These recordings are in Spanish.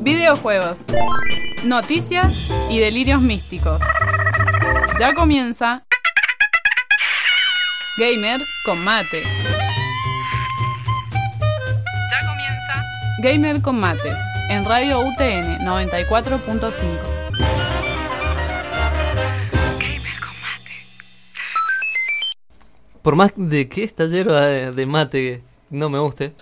Videojuegos, noticias y delirios místicos. Ya comienza Gamer con mate. Ya comienza Gamer con mate en Radio UTN 94.5. Por más de que esta hierba de, de mate no me guste,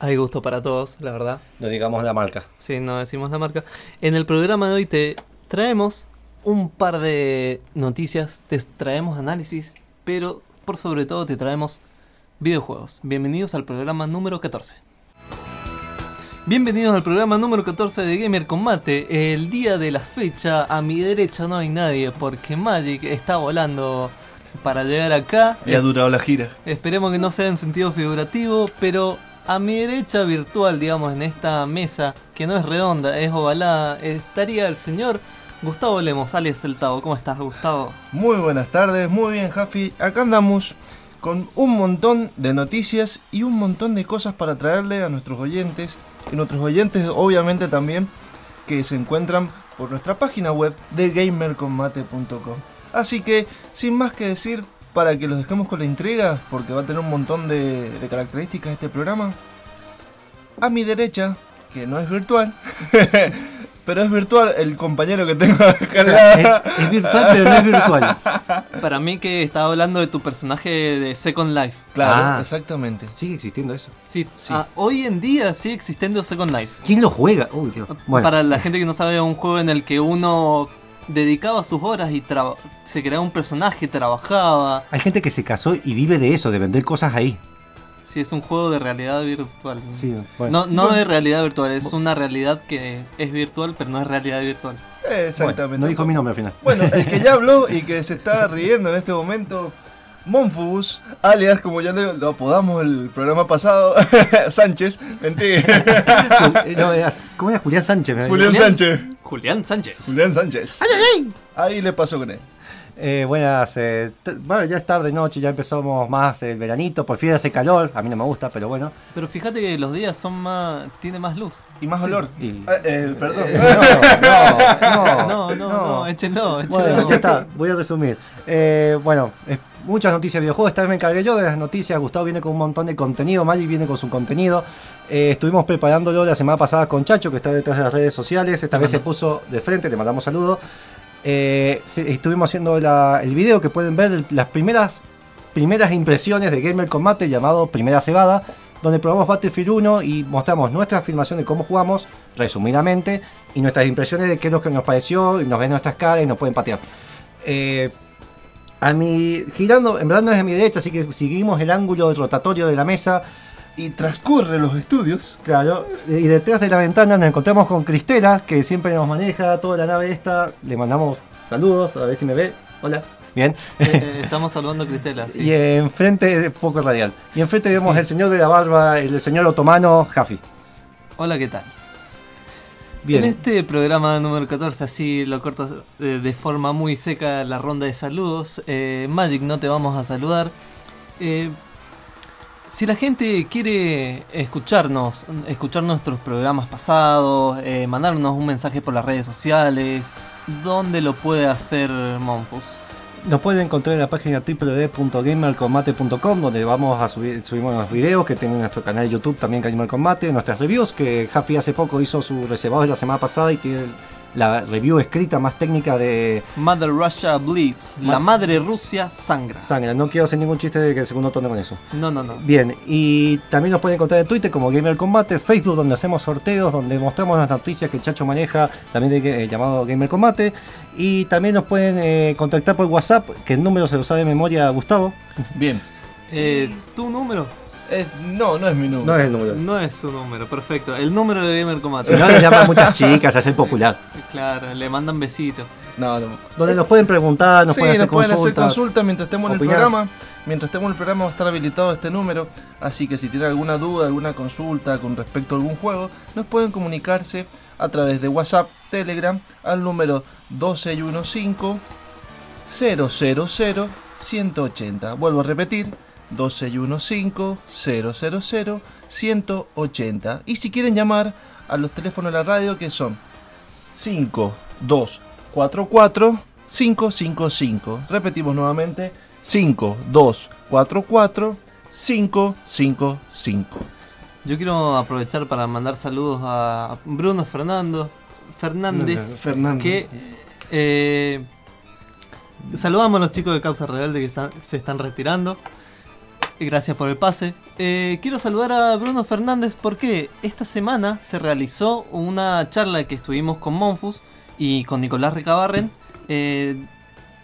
hay gusto para todos, la verdad. No digamos la marca. Sí, no decimos la marca. En el programa de hoy te traemos un par de noticias, te traemos análisis, pero por sobre todo te traemos videojuegos. Bienvenidos al programa número 14. Bienvenidos al programa número 14 de Gamer Combate. El día de la fecha, a mi derecha no hay nadie porque Magic está volando para llegar acá. Ya ha durado la gira. Esperemos que no sea en sentido figurativo, pero a mi derecha virtual, digamos, en esta mesa, que no es redonda, es ovalada, estaría el señor Gustavo Lemos, alias El Tavo. ¿Cómo estás, Gustavo? Muy buenas tardes, muy bien, Jafi. Acá andamos con un montón de noticias y un montón de cosas para traerle a nuestros oyentes. Y nuestros oyentes, obviamente, también, que se encuentran por nuestra página web de gamercombate.com. Así que, sin más que decir, para que los dejemos con la intriga, porque va a tener un montón de, de características este programa, a mi derecha, que no es virtual, pero es virtual el compañero que tengo acá. Es, es virtual, pero no es virtual. Para mí que estaba hablando de tu personaje de Second Life. Claro, Ah. exactamente. Sigue existiendo eso. Sí, Sí. ah, hoy en día sigue existiendo Second Life. ¿Quién lo juega? Uy, Dios. Bueno, Para la gente que no sabe, es un juego en el que uno dedicaba sus horas y se creaba un personaje, trabajaba. hay gente que se casó y vive de eso, de vender cosas ahí. Sí, es un juego de realidad virtual. Sí, bueno. No, no de realidad virtual, es una realidad que es virtual, pero no es realidad virtual. Exactamente. Bueno, no dijo mi nombre al final. Bueno, el que ya habló y que se está riendo en este momento, Monfus, alias, como ya lo, lo apodamos el programa pasado, Sánchez, mentira, no, era- ¿Cómo era Julián Sánchez? Julián Sánchez. Julián Sánchez. Julián Sánchez. Ahí le pasó con él. Eh, buenas, eh, bueno, ya es tarde, noche, ya empezamos más el veranito, por fin hace calor, a mí no me gusta, pero bueno. Pero fíjate que los días son más. tiene más luz. Y más olor. y- Eh, eh, perdón. Eh, no, no, No, no, no, échenlo, échenlo. Bueno, ya está, voy a resumir. Eh, bueno, eh, muchas noticias de videojuegos, esta vez me encargué yo de las noticias, Gustavo viene con un montón de contenido, Magic viene con su contenido. Eh, estuvimos preparándolo la semana pasada con Chacho, que está detrás de las redes sociales, esta vez se puso de frente, le mandamos saludos. Eh, estuvimos haciendo el video que pueden ver las primeras, primeras impresiones de Gamer Combate llamado Primera Cebada, donde probamos Battlefield 1 y mostramos nuestra filmación de cómo jugamos, resumidamente, y nuestras impresiones de qué es lo que nos pareció, y nos ven nuestras caras y nos pueden patear. Eh, a mi, girando, en verdad no es a mi derecha, así que seguimos el ángulo rotatorio de la mesa. Y transcurre los estudios. Claro, y detrás de la ventana nos encontramos con Cristela, que siempre nos maneja toda la nave esta. Le mandamos saludos, a ver si me ve. Hola. Bien. Eh, eh, estamos saludando a Cristela. sí. Y enfrente, poco radial. Y enfrente vemos el señor de la barba, el señor otomano, Jafi. Hola, ¿qué tal? Bien. En este programa número 14, así lo corto eh, de forma muy seca la ronda de saludos. Eh, Magic, no te vamos a saludar. Eh, si la gente quiere escucharnos, escuchar nuestros programas pasados, eh, mandarnos un mensaje por las redes sociales, ¿dónde lo puede hacer Monfus? Nos pueden encontrar en la página www.gamercombate.com donde vamos a subir subimos los videos que tiene nuestro canal de YouTube también Gamer Combate, nuestras reviews que Jafi hace poco hizo su reservado de la semana pasada y tiene la review escrita más técnica de Mother Russia Bleeds, Ma- la madre Rusia sangra. sangre. No quiero hacer ningún chiste de que el segundo tono con eso. No, no, no. Bien, y también nos pueden encontrar en Twitter como Gamer Combate, Facebook donde hacemos sorteos, donde mostramos las noticias que el Chacho maneja, también de, eh, llamado Gamer Combate. Y también nos pueden eh, contactar por WhatsApp, que el número se lo sabe de memoria Gustavo. Bien. Eh, ¿Tu número? Es, no, no es mi número. No es el número. No es su número, perfecto. El número de Gamer Combate. Si no, le llaman muchas chicas, se hace popular. Claro, le mandan besitos. No, no. Donde nos pueden preguntar, nos sí, pueden hacer nos pueden hacer consultas. consulta mientras estemos en el programa. Mientras estemos en el programa va a estar habilitado este número. Así que si tienen alguna duda, alguna consulta con respecto a algún juego, nos pueden comunicarse a través de WhatsApp, Telegram, al número 2615 000 180. Vuelvo a repetir, 2615-000-180. Y si quieren llamar a los teléfonos de la radio que son 5244-555. Repetimos nuevamente 5244-555. Yo quiero aprovechar para mandar saludos a Bruno Fernando Fernández, Fernández. que eh, saludamos a los chicos de Causa Rebelde que se están retirando. Gracias por el pase. Eh, quiero saludar a Bruno Fernández porque esta semana se realizó una charla que estuvimos con Monfus y con Nicolás Recabarren eh,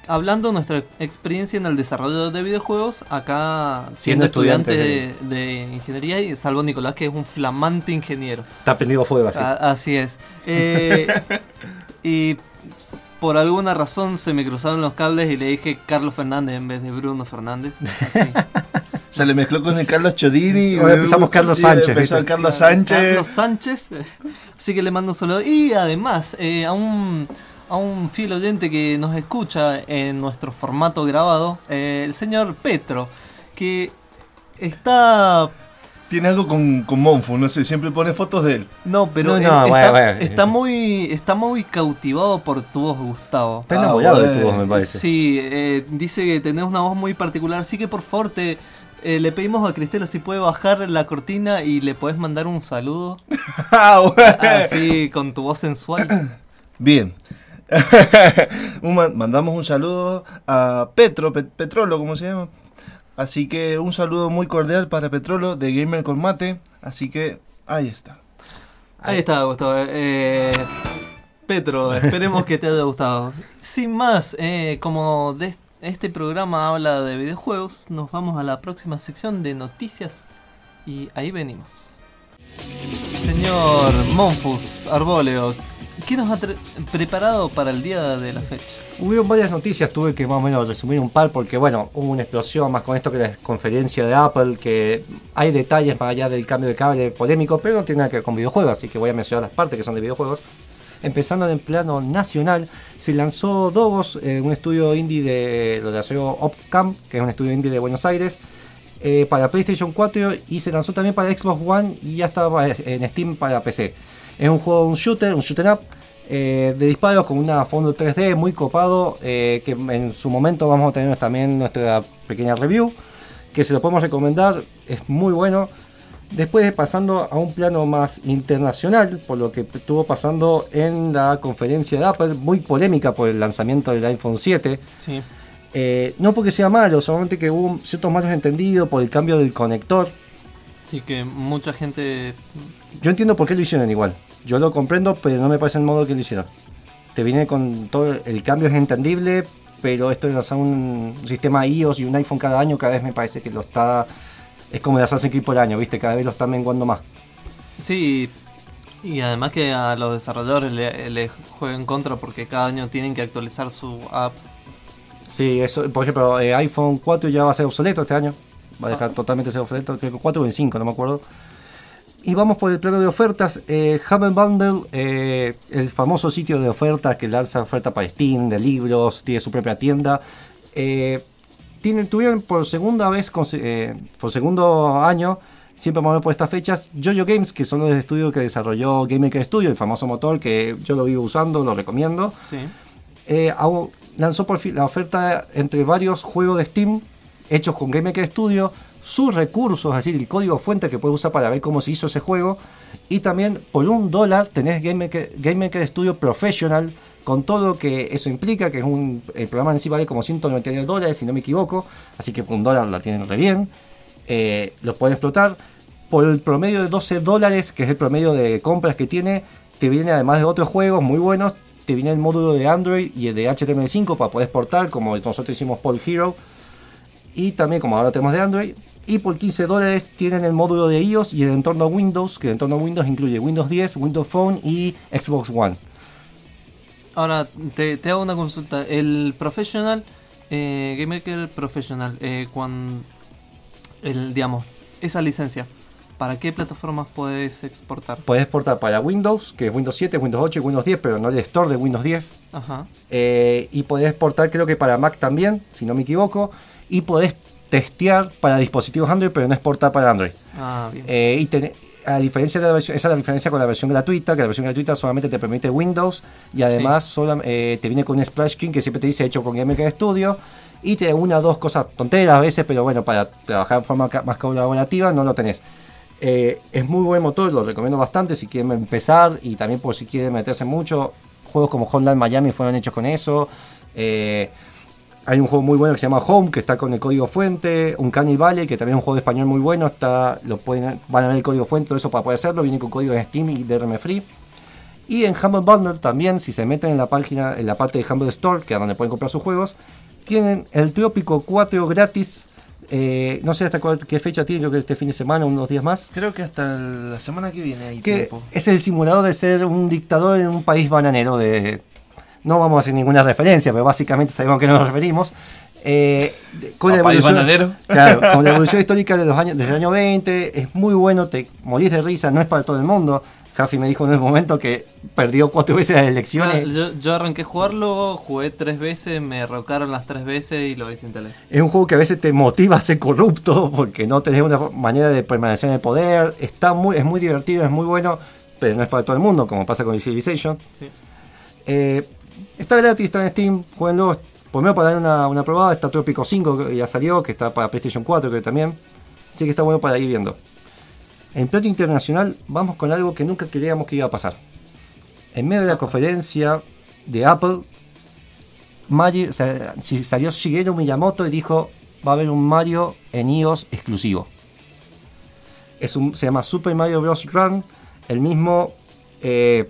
hablando de nuestra experiencia en el desarrollo de videojuegos acá siendo, Siendo estudiante de, de ingeniería y salvo Nicolás que es un flamante ingeniero. Está prendido fuego así. A- así es. Eh, y por alguna razón se me cruzaron los cables y le dije Carlos Fernández en vez de Bruno Fernández. Así. Se le mezcló con el Carlos Chodini. Ahora empezamos Carlos Sánchez, Empezó ¿viste? el Carlos Sánchez. Carlos Sánchez. Así que le mando un saludo. Y además, eh, a un a un fiel oyente que nos escucha en nuestro formato grabado, eh, el señor Petro, que está Tiene algo con, con Monfu, no sé, siempre pone fotos de él. No, pero No, él no, está, bueno, bueno. está muy está muy cautivado por tu voz, Gustavo. Está enamorado Ah, de tu voz, me parece. Sí, eh, dice que tenés una voz muy particular, así que por favor te eh, le pedimos a Cristela si puede bajar la cortina y le podés mandar un saludo Ah, así con tu voz sensual. Bien. Un mandamos un saludo a Petro, Pe- Petrolo, ¿cómo se llama? Así que un saludo muy cordial para Petrolo de Gamer con Mate. Así que ahí está. Ahí está, Gustavo. Eh, Petro, esperemos que te haya gustado. Sin más, eh, como de est- este programa habla de videojuegos, nos vamos a la próxima sección de noticias y ahí venimos. Señor Monfus Arboleo, ¿qué nos ha preparado para el día de la fecha? Hubieron varias noticias, tuve que más o menos resumir un par porque bueno, hubo una explosión más con esto que la conferencia de Apple, que hay detalles más allá del cambio de cable polémico, pero no tiene nada que ver con videojuegos, así que voy a mencionar las partes que son de videojuegos. Empezando en el plano nacional, se lanzó Dogos, eh, un estudio indie de lo lanzó Opcam, que es un estudio indie de Buenos Aires, eh, para PlayStation 4 y se lanzó también para Xbox One y ya estaba en Steam para PC. Es un juego, un shooter, un shooter up eh, de disparos con una fondo 3D muy copado que en su momento vamos a tener también nuestra pequeña review que se lo podemos recomendar, es muy bueno. Después de pasando a un plano más internacional, por lo que estuvo pasando en la conferencia de Apple, muy polémica por el lanzamiento del iPhone 7. Sí. Eh, no porque sea malo, solamente que hubo ciertos malos entendidos por el cambio del conector. Sí, que mucha gente... Yo entiendo por qué lo hicieron igual. Yo lo comprendo, pero no me parece el modo que lo hicieron. Te viene con todo. El cambio es entendible, pero esto de lanzar un sistema iOS y un iPhone cada año, cada vez me parece que lo está. Es como de Assassin's Creed por año, ¿viste? Cada vez lo están menguando más. Sí, y además que a los desarrolladores le, le juega en contra porque cada año tienen que actualizar su app. Sí, eso, por ejemplo, eh, iPhone 4 ya va a ser obsoleto este año. Va a dejar totalmente ser obsoleto, creo que 4 o en 5, no me acuerdo. Y vamos por el plano de ofertas. Eh, Humble Bundle, eh, el famoso sitio de ofertas que lanza ofertas para Steam, de libros, tiene su propia tienda. Eh, tienen, tuvieron por segunda vez, eh, por segundo año, siempre vamos a ver por estas fechas, Jojo Games, que son los estudios que desarrolló Game Maker Studio, el famoso motor que yo lo vivo usando, lo recomiendo. Sí. Eh, lanzó por fin la oferta entre varios juegos de Steam hechos con Game Maker Studio, sus recursos, es decir, el código fuente que puedes usar para ver cómo se hizo ese juego. Y también por un dólar tenés Game Maker, Game Maker Studio Professional con todo lo que eso implica, que es un, el programa en sí vale como 199 dólares, si no me equivoco, así que un dólar la tienen re bien. Eh, los pueden explotar. Por el promedio de 12 dólares, que es el promedio de compras que tiene, te viene además de otros juegos muy buenos, te viene el módulo de Android y el de HTML5 para poder exportar, como nosotros hicimos Paul Hero. Y también, como ahora tenemos de Android. Y por 15 dólares tienen el módulo de iOS y el entorno Windows, que el entorno Windows incluye Windows 10, Windows Phone y Xbox One. Ahora, te, te hago una consulta. El Professional, eh, Game Maker Professional, eh, cuando, el, digamos, esa licencia, ¿para qué plataformas puedes exportar? Puedes exportar para Windows, que es Windows 7, Windows 8 y Windows 10, pero no el store de Windows 10. Ajá. Eh, y podés exportar creo que para Mac también, si no me equivoco. Y podés testear para dispositivos Android, pero no exportar para Android. Ah, bien. Eh, y ten- a diferencia de la versión, esa es la diferencia con la versión gratuita, que la versión gratuita solamente te permite Windows y además sola- eh, te viene con un splash screen que siempre te dice hecho con GameMaker Studio y te da una o dos cosas tonteras a veces, pero bueno, para trabajar de forma más colaborativa no lo tenés. Eh, es muy buen motor, lo recomiendo bastante si quieren empezar y también por si quieren meterse mucho. Juegos como Hotline Miami fueron hechos con eso. Eh, hay un juego muy bueno que se llama Home, que está con el código fuente. Un Canny Valley, que también es un juego de español muy bueno. Está, lo pueden, van a ver el código fuente, todo eso para poder hacerlo. Viene con código de Steam y DRM Free. Y en Humble Bundle también, si se meten en la página, en la parte de Humble Store, que es donde pueden comprar sus juegos, tienen el Trópico 4 gratis. Eh, no sé hasta cuál- qué fecha tiene, creo que este fin de semana, unos días más. Creo que hasta la semana que viene hay Que tiempo. es el simulador de ser un dictador en un país bananero. De, no vamos a hacer ninguna referencia, pero básicamente sabemos a qué nos referimos. Eh, con la ¿A país evolución- bananero? Claro, con la evolución histórica de los años, desde el año 20, es muy bueno, te morís de risa, no es para todo el mundo. Jaffi me dijo en un momento que perdió cuatro veces las elecciones. yo, yo arranqué a jugarlo, jugué tres veces, me rocaron las tres veces y lo desintalé. Es un juego que a veces te motiva a ser corrupto porque no tenés una manera de permanecer en el poder. Está muy, es muy divertido, es muy bueno, pero no es para todo el mundo, como pasa con el Civilization. Sí. Eh, está gratis, está en Steam, jueguenlo. Primero para dar una, una probada, está Trópico 5 que ya salió, que está para PlayStation 4 que también. Así que está bueno para ir viendo. En plato internacional vamos con algo que nunca creíamos que iba a pasar. En medio de la conferencia de Apple, Mario, si- salió Shigeru Miyamoto y dijo va a haber un Mario en iOS exclusivo. Es un, se llama Super Mario Bros. Run. El mismo eh,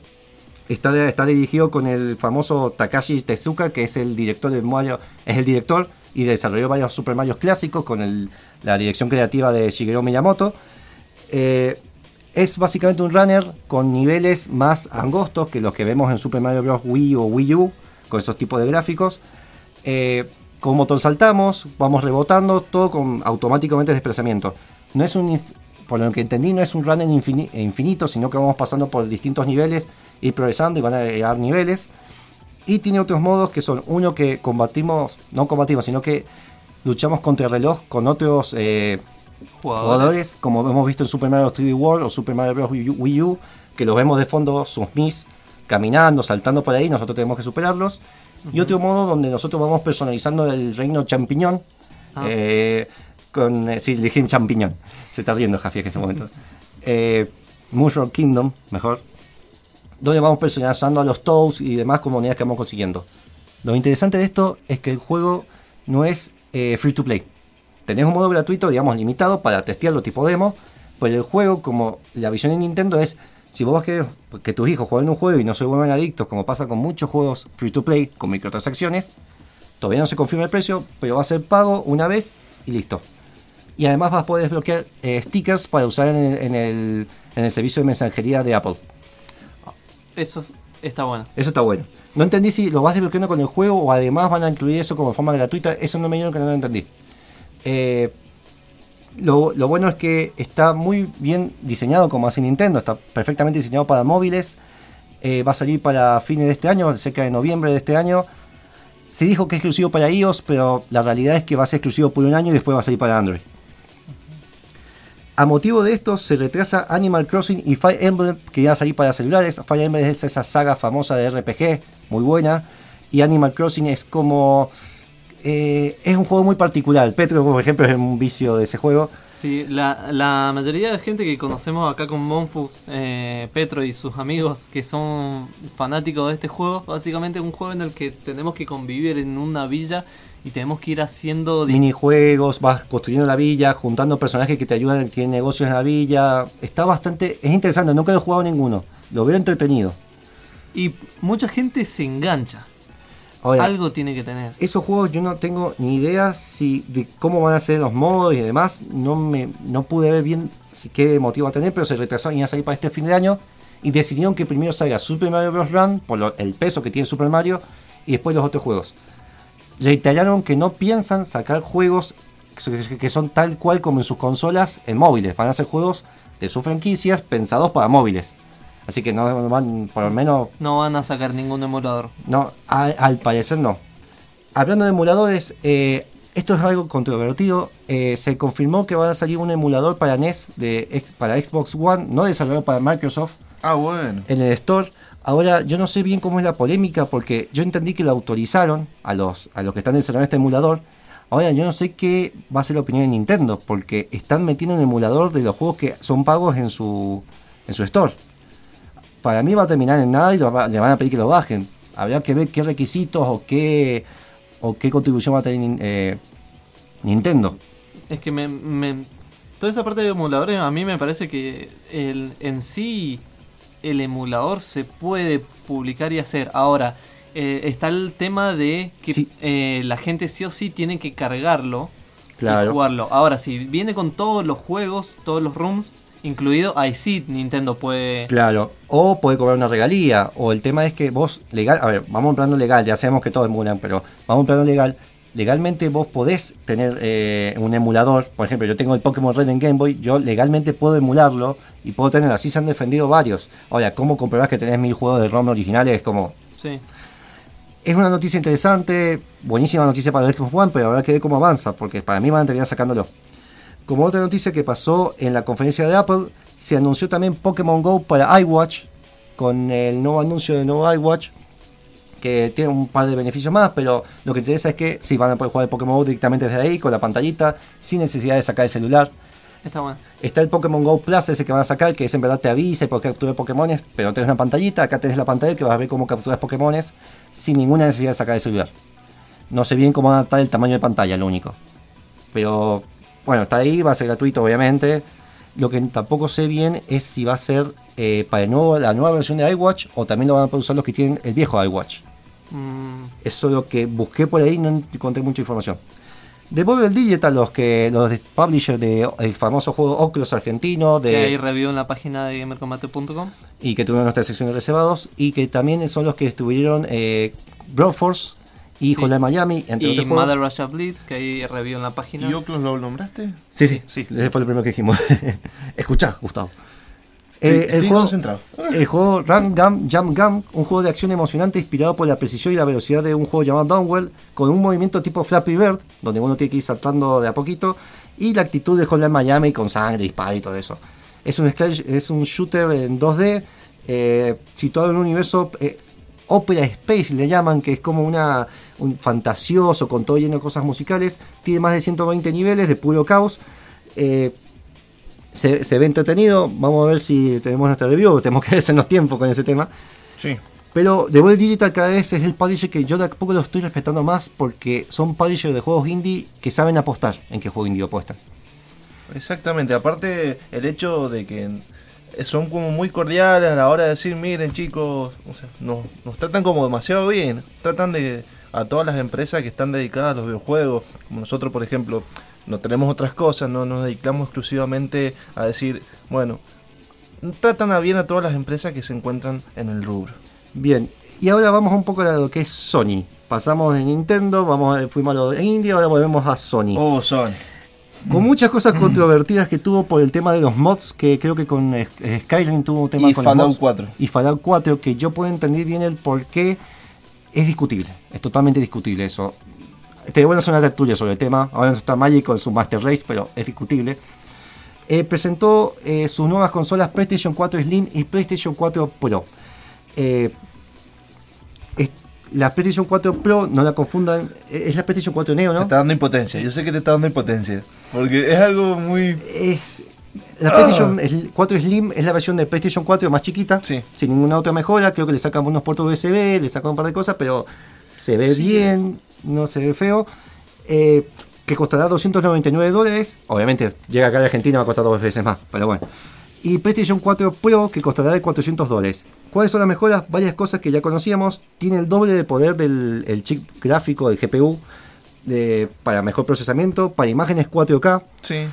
está, dirigido con el famoso Takashi Tezuka, que es el director de Mario, es el director y desarrolló varios Super Mario clásicos con la dirección creativa de Shigeru Miyamoto. Eh, es básicamente un runner con niveles más angostos que los que vemos en Super Mario Bros. Wii o Wii U, con esos tipos de gráficos. Eh, con botón saltamos, vamos rebotando, todo con automáticamente desplazamiento. No es por lo que entendí, no es un runner infini- infinito, sino que vamos pasando por distintos niveles, ir progresando y van a agregar niveles. Y tiene otros modos que son uno que combatimos, no combatimos, sino que luchamos contra el reloj con otros eh, Jugadores. jugadores, como hemos visto en Super Mario 3D World o Super Mario Bros. Wii U, que los vemos de fondo, sus Mis, caminando, saltando por ahí, nosotros tenemos que superarlos. Y otro modo donde nosotros vamos personalizando el reino champiñón, Ah. eh, con, eh, sí, champiñón, se está riendo Javier en este momento. Eh, Mushroom Kingdom, mejor, donde vamos personalizando a los Toads y demás comunidades que vamos consiguiendo. Lo interesante de esto es que el juego no es eh, free to play. Tenés un modo gratuito, digamos, limitado para testearlo tipo demo, pero el juego, como la visión de Nintendo es, si vos querés que tus hijos jueguen un juego y no se vuelvan adictos, como pasa con muchos juegos free to play con microtransacciones, todavía no se confirma el precio, pero va a ser pago una vez y listo. Y además vas a poder desbloquear eh, stickers para usar en el, en el- en el servicio de mensajería de Apple. Eso es- está bueno. Eso está bueno. No entendí si lo vas desbloqueando con el juego o además van a incluir eso como forma gratuita. Eso no me dieron que no lo entendí. Eh, lo, lo bueno es que está muy bien diseñado como hace Nintendo. Está perfectamente diseñado para móviles. Eh, va a salir para fines de este año, cerca de noviembre de este año. Se dijo que es exclusivo para iOS, pero la realidad es que va a ser exclusivo por un año y después va a salir para Android. A motivo de esto se retrasa Animal Crossing y Fire Emblem que iban a salir para celulares. Fire Emblem es esa saga famosa de RPG, muy buena. Y Animal Crossing es como... eh, es un juego muy particular. Petro, por ejemplo, es un vicio de ese juego. Sí, la, mayoría de gente que conocemos acá con Monfus, eh, Petro y sus amigos que son fanáticos de este juego, básicamente es un juego en el que tenemos que convivir en una villa y tenemos que ir haciendo... Minijuegos, vas construyendo la villa, juntando personajes que te ayudan, que tienen negocios en la villa. Está bastante... Es interesante, nunca lo he jugado ninguno. Lo veo entretenido. Y mucha gente se engancha. Ahora, Algo tiene que tener. esos juegos yo no tengo ni idea si de cómo van a ser los modos y demás. No me no pude ver bien si qué motivo va a tener, pero se retrasó y a salir para este fin de año. Y decidieron que primero salga Super Mario Bros. Run, por lo- el peso que tiene Super Mario, y después los otros juegos. Reiteraron que no piensan sacar juegos que- son tal cual como en sus consolas en móviles. Van a ser juegos de sus franquicias pensados para móviles. Así que no van, por lo menos No van a sacar ningún emulador. no, al parecer no. Hablando de emuladores, eh, Esto es algo controvertido. Eh, se confirmó que va a salir un emulador para NES, de, para Xbox One, no desarrollado para Microsoft. Ah, bueno. En el store. Ahora, yo no sé bien cómo es la polémica, porque yo entendí que lo autorizaron a los, a los que están desarrollando este emulador. Ahora, yo no sé qué va a ser la opinión de Nintendo, porque están metiendo un emulador de los juegos que son pagos en su, en su store. Para mí va a terminar en nada y le van a pedir que lo bajen. Habría que ver qué requisitos o qué o qué contribución va a tener eh, Nintendo. Es que me, toda esa parte de emuladores a mí me parece que el, en sí el emulador se puede publicar y hacer. Ahora, eh, está el tema de que eh, la gente sí o sí tiene que cargarlo y jugarlo. Ahora, si viene con todos los juegos, todos los rooms, incluido, ahí sí Nintendo puede. Claro, o puede cobrar una regalía. O el tema es que vos, legal, a ver, vamos a un plano legal, ya sabemos que todo emulan, pero vamos a un plano legal. Legalmente vos podés tener eh, un emulador, por ejemplo, yo tengo el Pokémon Red en Game Boy, yo legalmente puedo emularlo y puedo tener, así se han defendido varios. Ahora, ¿cómo comprobás que tenés mil juegos de ROM originales? Es como... Sí. Es una noticia interesante, buenísima noticia para el Xbox One, pero habrá que ver cómo avanza, porque para mí van a terminar sacándolo. Como otra noticia que pasó en la conferencia de Apple, se anunció también Pokémon Go para iWatch, con el nuevo anuncio de nuevo iWatch, que tiene un par de beneficios más, pero lo que interesa es que sí, van a poder jugar el Pokémon Go directamente desde ahí, con la pantallita, sin necesidad de sacar el celular. Está bueno. Está el Pokémon Go Plus, ese que van a sacar, que es en verdad te avisa y por capturar Pokémones, pero no tenés una pantallita, acá tenés la pantalla que vas a ver cómo capturas Pokémones sin ninguna necesidad de sacar el celular. No sé bien cómo adaptar el tamaño de pantalla, lo único. Pero bueno, está ahí, va a ser gratuito obviamente. Lo que tampoco sé bien es si va a ser eh, para el nuevo, la nueva versión de iWatch o también lo van a poder usar los que tienen el viejo iWatch. Mm. Eso es lo que busqué por ahí, no encontré mucha información. Devolver Digital, los que los de publisher del famoso juego Oculus argentino. De, que hay review en la página de gamercombate.com. Y que tuvieron nuestras secciones reservados. Y que también son los que estuvieron eh, Broforce, Hijo de Miami, entre y Mother Russia Blitz, que ahí review en la página. ¿Y Oculus lo nombraste? Sí, sí, sí. Ese fue el primero que dijimos. Escucha, Gustavo. Eh, el, juego, el juego Run Gum Jump Gum, un juego de acción emocionante inspirado por la precisión y la velocidad de un juego llamado Downwell, con un movimiento tipo Flappy Bird, donde uno tiene que ir saltando de a poquito, y la actitud de Hotline Miami con sangre, disparo y todo eso. Es un, es un shooter en 2D, eh, situado en un universo eh, Opera Space, le llaman, que es como una un fantasioso, con todo lleno de cosas musicales. Tiene más de 120 niveles de puro caos. Eh, se, ve entretenido. Vamos a ver si tenemos nuestra review. Tenemos que hacernos tiempo con ese tema. Sí. Pero The World Digital cada vez es el publisher que yo de a poco lo estoy respetando más porque son publishers de juegos indie que saben apostar en qué juego indie apuestan. Exactamente, aparte el hecho de que son como muy cordiales a la hora de decir, miren chicos, nos, nos tratan como demasiado bien, tratan de a todas las empresas que están dedicadas a los videojuegos, como nosotros por ejemplo, no tenemos otras cosas, no nos dedicamos exclusivamente a decir, bueno, tratan a bien a todas las empresas que se encuentran en el rubro. Bien, y ahora vamos un poco a lo que es Sony. Pasamos de Nintendo, vamos a, fuimos a lo de India, ahora volvemos a Sony. Oh, Sony. Con muchas cosas controvertidas que tuvo por el tema de los mods, que creo que con Skyrim tuvo un tema y con Fallout mods, 4. Y Fallout 4, que yo puedo entender bien el por qué es discutible, es totalmente discutible eso. Te voy a hacer una tertulia sobre el tema, ahora no está Magic con su Master Race, pero es discutible. Eh, presentó eh, sus nuevas consolas PlayStation 4 Slim y PlayStation 4 Pro. Eh, la PlayStation 4 Pro, no la confundan, es la PlayStation 4 Neo, ¿no? Te está dando impotencia, yo sé que te está dando impotencia, porque es algo muy... Es, la PlayStation 4 Slim es la versión de PlayStation 4 más chiquita, sin ninguna otra mejora. Creo que le sacan unos puertos USB, le sacan un par de cosas, pero se ve bien, no se ve feo. Eh, que costará 299 dólares. Obviamente, llega acá a Argentina va a costar dos veces más, pero bueno. Y PlayStation 4 Pro que costará de 400 dólares. ¿Cuáles son las mejoras? Varias cosas que ya conocíamos. Tiene el doble de poder del chip gráfico del GPU de, para mejor procesamiento, para imágenes 4K. Sí.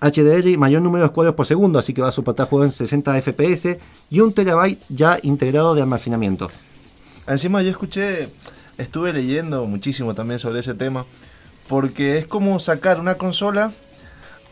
HDR mayor número de cuadros por segundo, así que va a soportar juegos en 60 FPS y un terabyte ya integrado de almacenamiento. Encima yo escuché, estuve leyendo muchísimo también sobre ese tema, porque es como sacar una consola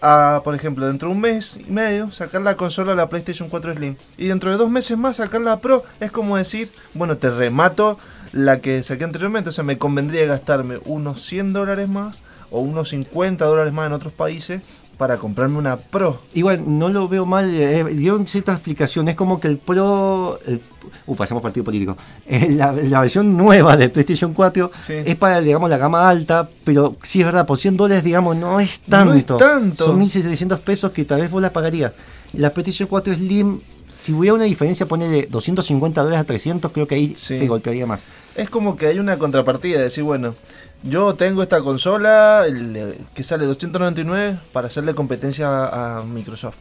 a, por ejemplo, dentro de un mes y medio, sacar la consola a la PlayStation 4 Slim. Y dentro de dos meses más sacar la Pro es como decir, bueno, te remato la que saqué anteriormente. O sea, me convendría gastarme unos 100 dólares más o unos 50 dólares más en otros países para comprarme una Pro. Igual, no lo veo mal, eh, dio cierta explicación. Es como que el Pro. El, uh, pasamos partido político. Eh, la, la versión nueva de PlayStation 4 Sí. es para, digamos, la gama alta, pero sí es verdad, por 100 dólares, digamos, no es tanto. No es tanto. Son 1.700 pesos que tal vez vos la pagarías. La PlayStation 4 Slim, si hubiera una diferencia, ponerle 250 dólares a 300, creo que ahí Sí. se golpearía más. Es como que hay una contrapartida, de decir, bueno, yo tengo esta consola el- que sale 299 para hacerle competencia a, Microsoft.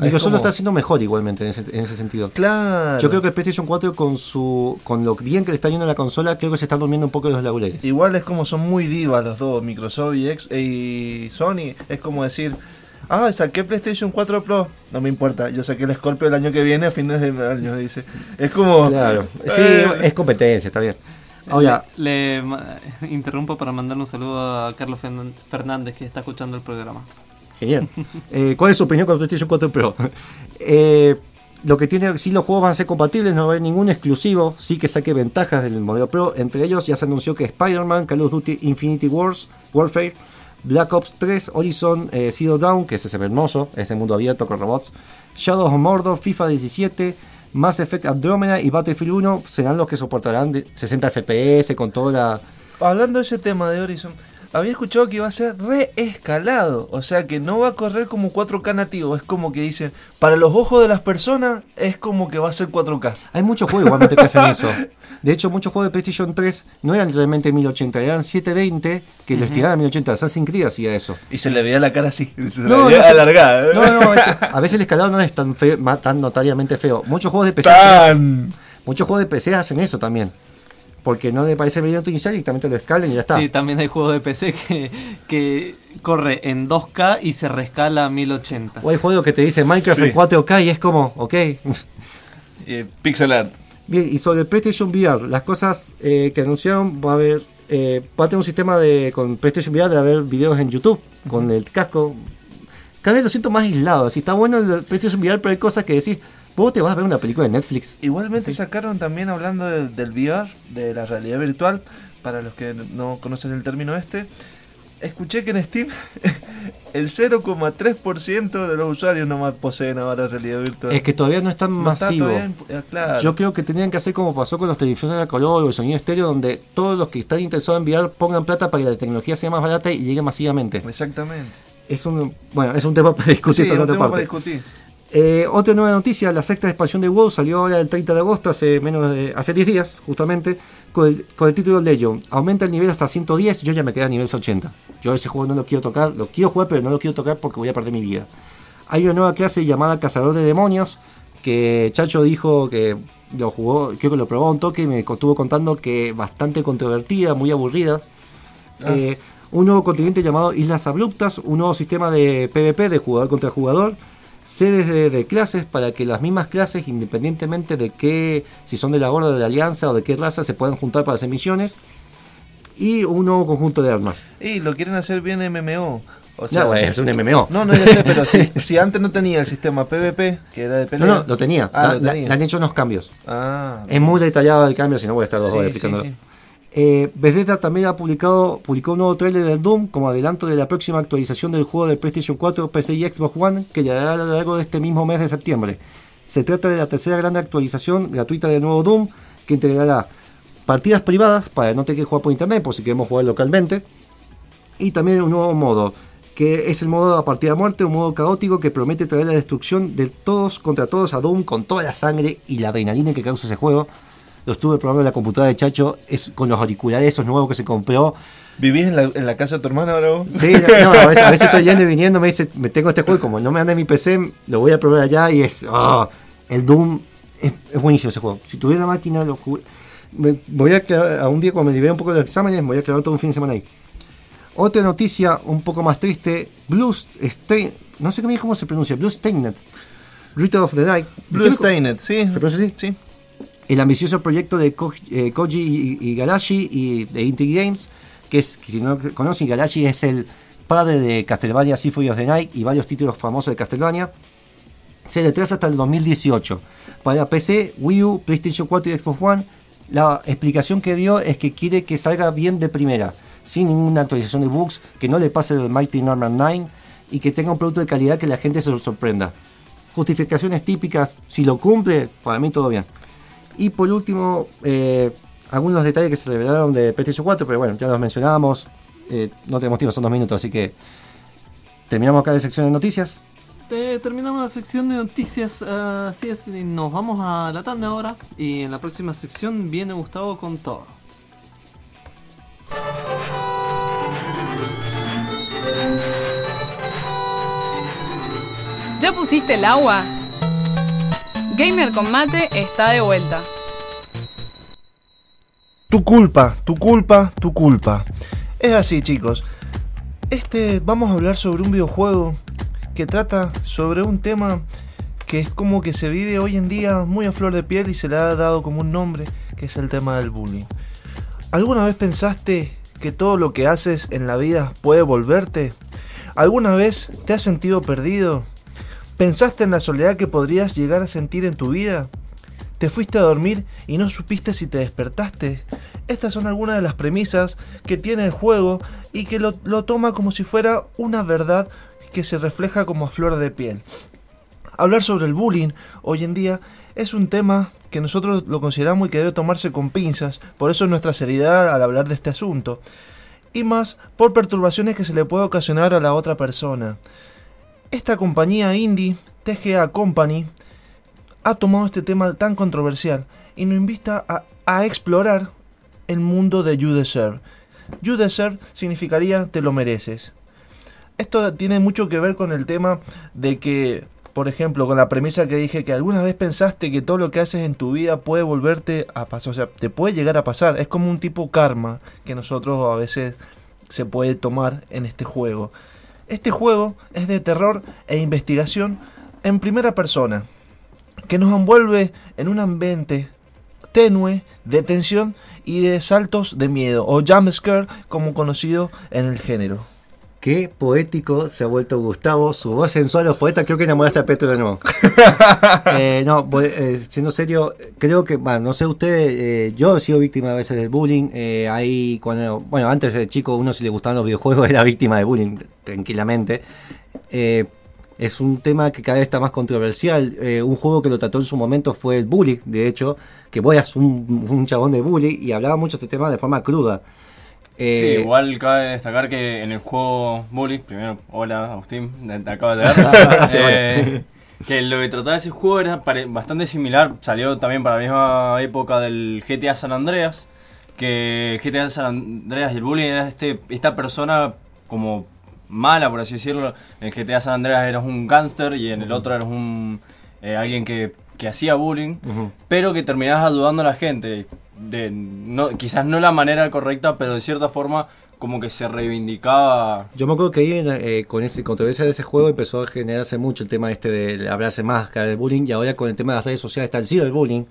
Microsoft lo está haciendo mejor igualmente en ese, en ese sentido. Claro. Yo creo que el PlayStation 4 con su con lo bien que le está yendo a la consola, creo que se están durmiendo un poco los laureles. Igual es como son muy divas los dos, Microsoft y, ex- y Sony. Es como decir, ah, saqué PlayStation 4 Pro. No me importa, yo saqué el Scorpio el año que viene a fines de año, dice. Es como... Claro. Sí, Eh, es competencia, está bien. Ahora, Le, interrumpo para mandarle un saludo a Carlos Fern- Fernández que está escuchando el programa. genial. Eh, ¿Cuál es su opinión con PlayStation 4 Pro? Eh, lo que tiene, sí los juegos van a ser compatibles, no va a haber ningún exclusivo, sí que saque ventajas del modelo Pro. Entre ellos ya se anunció que Spider-Man, Call of Duty Infinity Wars, Warfare, Black Ops 3, Horizon eh, Zero Dawn, que ese se ve hermoso, ese mundo abierto con robots, Shadow of Mordor, FIFA 17, Mass Effect Andromeda y Battlefield 1 serán los que soportarán de 60 FPS con toda la... Hablando de ese tema de Horizon, había escuchado que iba a ser reescalado. O sea que no va a correr como 4K nativo. Es como que dicen, para los ojos de las personas es como que va a ser 4K. Hay muchos juegos igualmente que hacen eso. De hecho, muchos juegos de PlayStation 3 no eran realmente 1080, eran 720 que lo estiraban a 1080. Assassin's Creed hacía eso. Y se le veía la cara así, se le No, veía no, alargada. ¿eh? No, no, a veces, a veces el escalado no es tan, feo, tan notariamente feo. Muchos juegos de PC Tan. muchos juegos de PC hacen eso también. Porque no le parece bien inicial y directamente lo escalan y ya está. Sí, también hay juegos de PC que, que corre en 2K y se rescala a 1080. O hay juegos que te dicen Minecraft Sí. en 4K y es como, ok. Eh, pixel art. Bien, y sobre el PlayStation VR, las cosas eh, que anunciaron, va a haber, eh, va a tener un sistema de, con PlayStation VR de haber videos en YouTube, con el casco. Cada vez lo siento más aislado, así está bueno el PlayStation VR, pero hay cosas que decís, vos te vas a ver una película de Netflix. Igualmente sacaron también hablando de- del VR, de la realidad virtual, para los que no conocen el término este. Escuché que en Steam el 0,3% de los usuarios nomás poseen ahora realidad virtual. Es que todavía no es tan No masivo. eh, claro. Yo creo que tendrían que hacer como pasó con los televisores a color o el sonido estéreo, donde todos los que están interesados en VR pongan plata para que la tecnología sea más barata y llegue masivamente. Exactamente. Es un, bueno, es un tema para discutir Sí, en un tema parte. para discutir. Eh, otra nueva noticia, la sexta expansión de WoW salió ahora el 30 de agosto, hace menos de, hace 10 días, justamente, con el, con el título Legion. Aumenta el nivel hasta 110, yo ya me quedé a nivel 80. Yo ese juego no lo quiero tocar, lo quiero jugar, pero no lo quiero tocar porque voy a perder mi vida. Hay una nueva clase llamada Cazador de Demonios, que Chacho dijo que lo jugó, creo que lo probó un toque y me estuvo contando que bastante controvertida, muy aburrida. Ah. Eh, un nuevo continente llamado Islas Abruptas, un nuevo sistema de PvP de jugador contra jugador, sedes de, de clases para que las mismas clases, independientemente de qué, si son de la Horda, de la Alianza o de qué raza, se puedan juntar para hacer misiones, y un nuevo conjunto de armas. Y lo quieren hacer bien MMO. O No, sea, es un MMO. no, no, ya sé, pero si, si antes no tenía el sistema PvP, que era de No, pelea. no, lo tenía. Ah, La- lo la- tenía. le han hecho unos cambios. Ah, Es muy detallado el cambio, si no voy a estar dos Sí, horas sí, explicándolo. sí. Eh, Bethesda también ha publicado publicó un nuevo trailer del Doom como adelanto de la próxima actualización del juego de PlayStation 4, PC y Xbox One que llegará a lo largo de este mismo mes de septiembre. Se trata de la tercera gran actualización gratuita del nuevo Doom que integrará partidas privadas para no tener que jugar por internet por si queremos jugar localmente y también un nuevo modo que es el modo a partida muerte, un modo caótico que promete traer la destrucción de todos contra todos a Doom con toda la sangre y la adrenalina que causa ese juego. Lo estuve probando en la computadora de Chacho, es con los auriculares esos nuevos que se compró. ¿Vivís en la, en la casa de tu hermana ahora vos? Sí, no, a, veces, a veces estoy yendo y viniendo, me dice, me tengo este juego, como no me anda en mi PC, lo voy a probar allá y es, ah, el Doom, es, es buenísimo ese juego. Si tuviera máquina, lo jugué- me voy a quedar, a un día cuando me libere un poco de los exámenes, me voy a quedar todo un fin de semana ahí. Otra noticia un poco más triste, Blue Stain, no sé cómo se pronuncia, Blue Stainet, Ritual of the Night. Blue Decime- Stainet, sí. ¿Se pronuncia así? Sí. El ambicioso proyecto de Ko- eh, Koji y, y de Inti Games, que es, si no conocen, Garashi es el padre de Castlevania Symphony of the Night y varios títulos famosos de Castlevania. Se retrasa hasta el 2018 para PC, Wii U, PlayStation 4 y Xbox One. la explicación que dio es que quiere que salga bien de primera, sin ninguna actualización de bugs, que no le pase el Mighty Norman 9 y que tenga un producto de calidad que la gente se sorprenda. Justificaciones típicas, si lo cumple, para mí todo bien. Y por último, eh, algunos detalles que se revelaron de PlayStation 4, pero bueno, ya los mencionábamos. Eh, no tenemos tiempo, son dos minutos, así que terminamos acá la sección de noticias. Eh, terminamos la sección de noticias, ah, así es, y nos vamos a la tanda ahora. Y en la próxima sección viene Gustavo con todo. ¿Ya pusiste el agua? Gamer con mate está de vuelta. Tu culpa, tu culpa, tu culpa. Es así, chicos. Este, vamos a hablar sobre un videojuego que trata sobre un tema que es como que se vive hoy en día muy a flor de piel y se le ha dado como un nombre, que es el tema del bullying. ¿Alguna vez pensaste que todo lo que haces en la vida puede volverte? ¿Alguna vez te has sentido perdido? ¿Pensaste en la soledad que podrías llegar a sentir en tu vida? ¿Te fuiste a dormir y no supiste si te despertaste? Estas son algunas de las premisas que tiene el juego y que lo, toma como si fuera una verdad que se refleja como flor de piel. Hablar sobre el bullying hoy en día es un tema que nosotros lo consideramos y que debe tomarse con pinzas, por eso nuestra seriedad al hablar de este asunto. Y más por perturbaciones que se le puede ocasionar a la otra persona. Esta compañía indie, TGA Company, ha tomado este tema tan controversial y nos invita a, explorar el mundo de You Deserve. You Deserve significaría te lo mereces. Esto tiene mucho que ver con el tema de que, por ejemplo, con la premisa que dije que alguna vez pensaste que todo lo que haces en tu vida puede volverte a pasar, o sea, te puede llegar a pasar. Es como un tipo karma que nosotros a veces se puede tomar en este juego. Este juego es de terror e investigación en primera persona, que nos envuelve en un ambiente tenue de tensión y de saltos de miedo, o jumpscare como conocido en el género. Qué poético se ha vuelto Gustavo, su voz sensual, los poetas, creo que enamoraste a Petro de nuevo. eh, no, eh, siendo serio, creo que, bueno, no sé usted, eh, yo he sido víctima a veces del bullying. Eh, ahí, cuando, bueno, antes de chico, uno si le gustaban los videojuegos era víctima de bullying, tranquilamente. es un tema que cada vez está más controversial. un juego que lo trató en su momento fue el bully, de hecho, que vos eras un, un chabón de bully y hablaba mucho de este tema de forma cruda. Eh, sí, igual cabe destacar que en el juego Bully, primero, hola Agustín, te acabo de ver, eh, que lo que trataba ese juego era bastante similar, salió también para la misma época del GTA San Andreas, que GTA San Andreas y el Bully era este, esta persona como mala, por así decirlo, en GTA San Andreas eras un gángster y en el otro eras un eh, alguien que, hacía bullying, pero que terminabas ayudando a la gente de no, quizás no la manera correcta, pero de cierta forma como que se reivindicaba. Yo me acuerdo que ahí eh, con ese controversia de ese juego empezó a generarse mucho el tema este de hablarse más del bullying y ahora con el tema de las redes sociales está el ciberbullying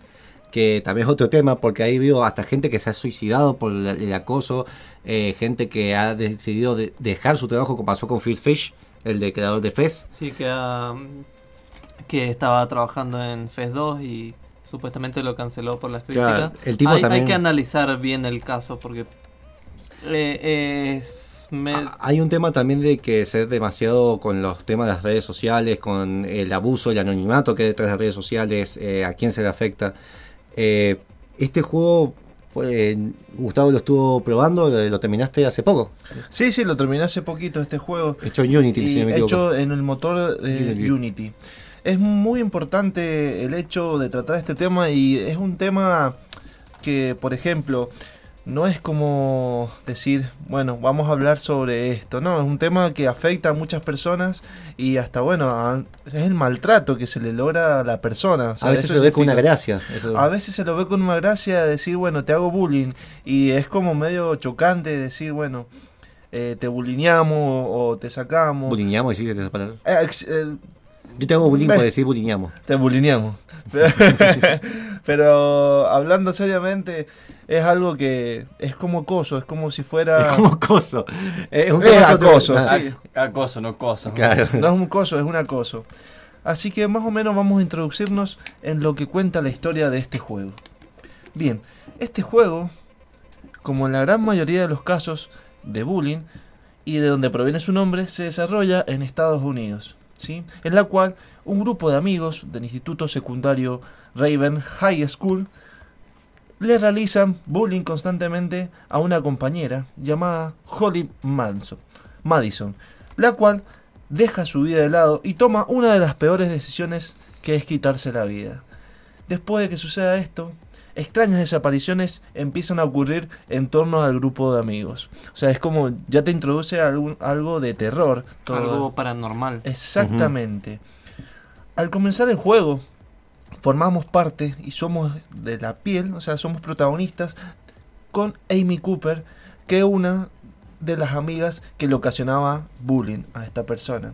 que también es otro tema porque ahí veo hasta gente que se ha suicidado por el, acoso, eh, gente que ha decidido dejar su trabajo como pasó con Phil Fish, el de creador de Fez. Sí, que, que estaba trabajando en Fez 2 y supuestamente lo canceló por las críticas. el tipo hay, hay, que analizar bien el caso porque eh, es... Ah, hay un tema también de que ser demasiado con los temas de las redes sociales, con el abuso, el anonimato que hay detrás de las redes sociales, eh, a quién se le afecta. Eh, este juego, pues, Gustavo lo estuvo probando, lo terminaste hace poco. Sí, sí, lo terminé hace poquito este juego. Hecho en Unity, si me Hecho en el motor de Unity es muy importante el hecho de tratar este tema y es un tema que, por ejemplo, no es como decir, bueno, vamos a hablar sobre esto, no, es un tema que afecta a muchas personas y hasta, bueno, es el maltrato que se le logra a la persona. a veces se lo ve con una gracia. A veces se lo ve con una gracia decir, bueno, te hago bullying y es como medio chocante decir, bueno, eh, te bulliñamos o te sacamos. ¿Bulliñamos existe esa palabra? Eh, eh, yo te hago bullying por decir bulineamos. Te bulineamos. Pero hablando seriamente, es algo que es como acoso, es como si fuera. Es como acoso. Es, un acoso, sí. Acoso, no coso. No es un coso, es un acoso. Así que más o menos vamos a introducirnos en lo que cuenta la historia de este juego. Bien, este juego, como en la gran mayoría de los casos de bullying, y de donde proviene su nombre, se desarrolla en Estados Unidos, en la cual un grupo de amigos del Instituto Secundario Raven High School le realizan bullying constantemente a una compañera llamada Holly Manson, Madison, la cual deja su vida de lado y toma una de las peores decisiones que es quitarse la vida. Después de que suceda esto, extrañas desapariciones empiezan a ocurrir en torno al grupo de amigos. O sea, es como ya te introduce algo de terror. Algo paranormal. Exactamente. Al comenzar el juego, formamos parte y somos de la piel, o sea, somos protagonistas con Amy Cooper, que es una de las amigas que le ocasionaba bullying a esta persona.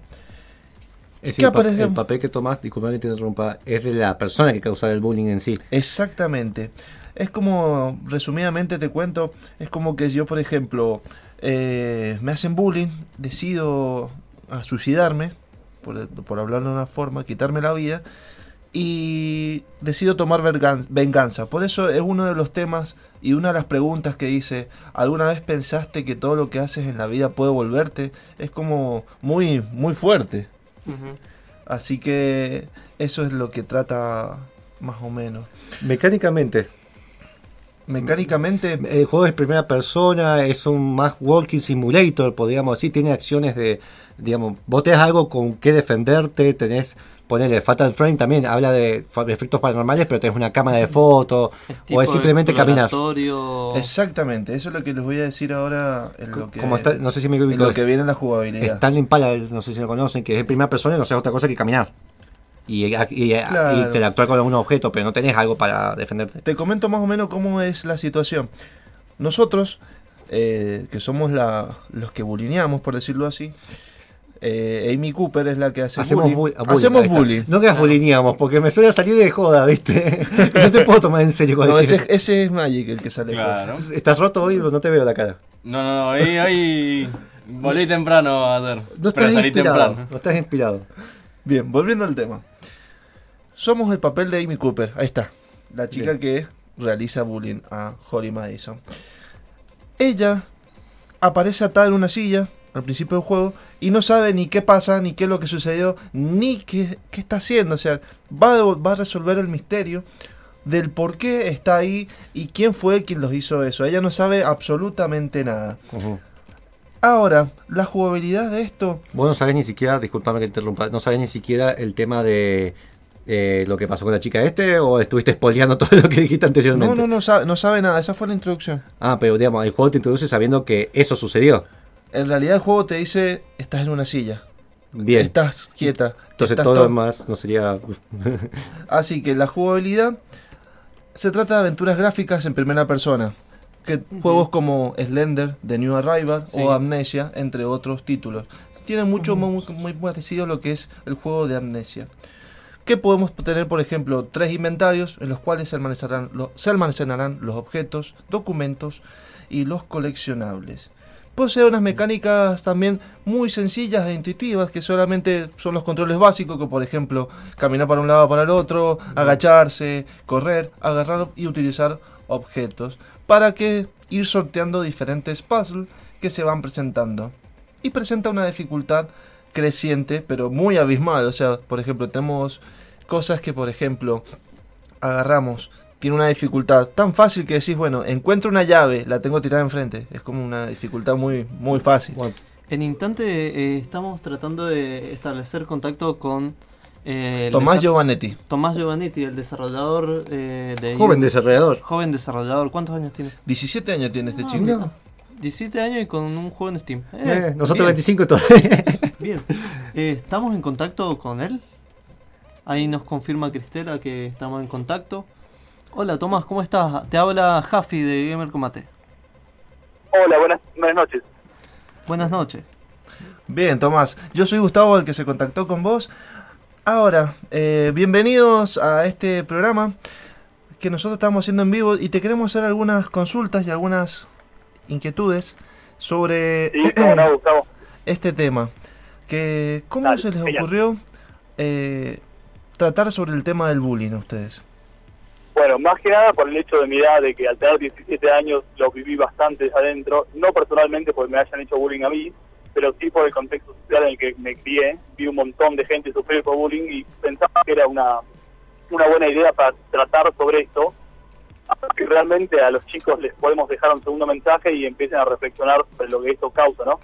Es el, el, papel que tomas, disculpa que te interrumpa, es de la persona que causa el bullying en sí. Exactamente. Es como, resumidamente te cuento, es como que yo, por ejemplo, eh, me hacen bullying, decido a suicidarme, por, por hablarlo de una forma, quitarme la vida, y decido tomar venganza. Por eso es uno de los temas y una de las preguntas que dice, ¿alguna vez pensaste que todo lo que haces en la vida puede volverte? Es como muy, muy fuerte. Así que eso es lo que trata más o menos. Mecánicamente. Mecánicamente. El juego es primera persona, es un más walking simulator, podríamos decir, tiene acciones de, digamos, vos tenés algo con que defenderte, tenés ponerle Fatal Frame también habla de efectos paranormales, pero tenés una cámara de fotos o es simplemente caminar. Exactamente, eso es lo que les voy a decir ahora en lo que, no sé si me lo que viene en la jugabilidad. Stanley Pala, no sé si lo conocen, que es en primera persona y no sé otra cosa que caminar. Y, y, interactuar con algún objeto, pero no tenés algo para defenderte. Te comento más o menos cómo es la situación. Nosotros, eh, que somos la, los que bulineamos, por decirlo así, eh, Amy Cooper es la que hace Hacemos bullying. Hacemos bullying. No que las porque me suele salir de joda, ¿viste? no te puedo tomar en serio con no, ese, ese, es Magic el que sale. Claro. Estás roto hoy, no te veo la cara. No, no, no, ahí, ahí volví temprano a hacer. No estás inspirado, No estás inspirado. Bien, volviendo al tema. Somos el papel de Amy Cooper. Ahí está. La chica que realiza bullying a Holly Madison. Ella aparece atada en una silla al principio del juego y no sabe ni qué pasa, ni qué es lo que sucedió, ni qué, está haciendo. O sea, va, va, a resolver el misterio del por qué está ahí y quién fue quien los hizo eso. Ella no sabe absolutamente nada. Ahora, la jugabilidad de esto... Vos no sabés ni siquiera, disculpame que interrumpa, no sabés ni siquiera el tema de eh, lo que pasó con la chica este o estuviste spoileando todo lo que dijiste anteriormente? No, no, no sabe, no sabe nada, esa fue la introducción. Ah, pero digamos, el juego te introduce sabiendo que eso sucedió en realidad el juego te dice, estás en una silla. Bien. Estás quieta. Entonces todo lo demás no sería... Así que la jugabilidad se trata de aventuras gráficas en primera persona. Que juegos como Slender, The New Arrival o Amnesia, entre otros títulos. Tienen mucho muy, parecido a lo que es el juego de Amnesia. Que podemos tener, por ejemplo, tres inventarios en los cuales se almacenarán, se almacenarán los objetos, documentos y los coleccionables posee unas mecánicas también muy sencillas e intuitivas que solamente son los controles básicos, que por ejemplo caminar para un lado para el otro, agacharse, correr, agarrar y utilizar objetos para que ir sorteando diferentes puzzles que se van presentando. Y presenta una dificultad creciente, pero muy abismal. O sea, por ejemplo, tenemos cosas que, por ejemplo, agarramos tiene una dificultad tan fácil que decís, bueno, encuentro una llave, la tengo tirada enfrente. Es como una dificultad muy, muy fácil. En instante eh, estamos tratando de establecer contacto con... Eh, Tomás Giovanetti. Tomás Giovanetti, el desarrollador eh, de... Joven desarrollador. Joven desarrollador. ¿Cuántos años tiene? 17 años tiene este ah, chico. 17 años y con un juego en Steam. nosotros 25 todavía. bien. ¿Estamos en contacto con él? Ahí nos confirma Cristela que estamos en contacto. Hola Tomás, ¿cómo estás? Te habla Jaffi de Gamer Combate. Hola, buenas, noches. Buenas noches. Bien, Tomás. Yo soy Gustavo, el que se contactó con vos. Ahora, eh, bienvenidos a este programa que nosotros estamos haciendo en vivo y te queremos hacer algunas consultas y algunas inquietudes sobre este tema. Que, ¿Cómo se les ocurrió eh, tratar sobre el tema del bullying a ustedes? Bueno, más que nada por el hecho de mi edad, de que al tener 17 años lo viví bastante adentro, no personalmente porque me hayan hecho bullying a mí, pero sí por el contexto social en el que me crié, vi un montón de gente sufrir por bullying y pensaba que era una, una buena idea para tratar sobre esto, que realmente a los chicos les podemos dejar un segundo mensaje y empiecen a reflexionar sobre lo que esto causa, ¿no?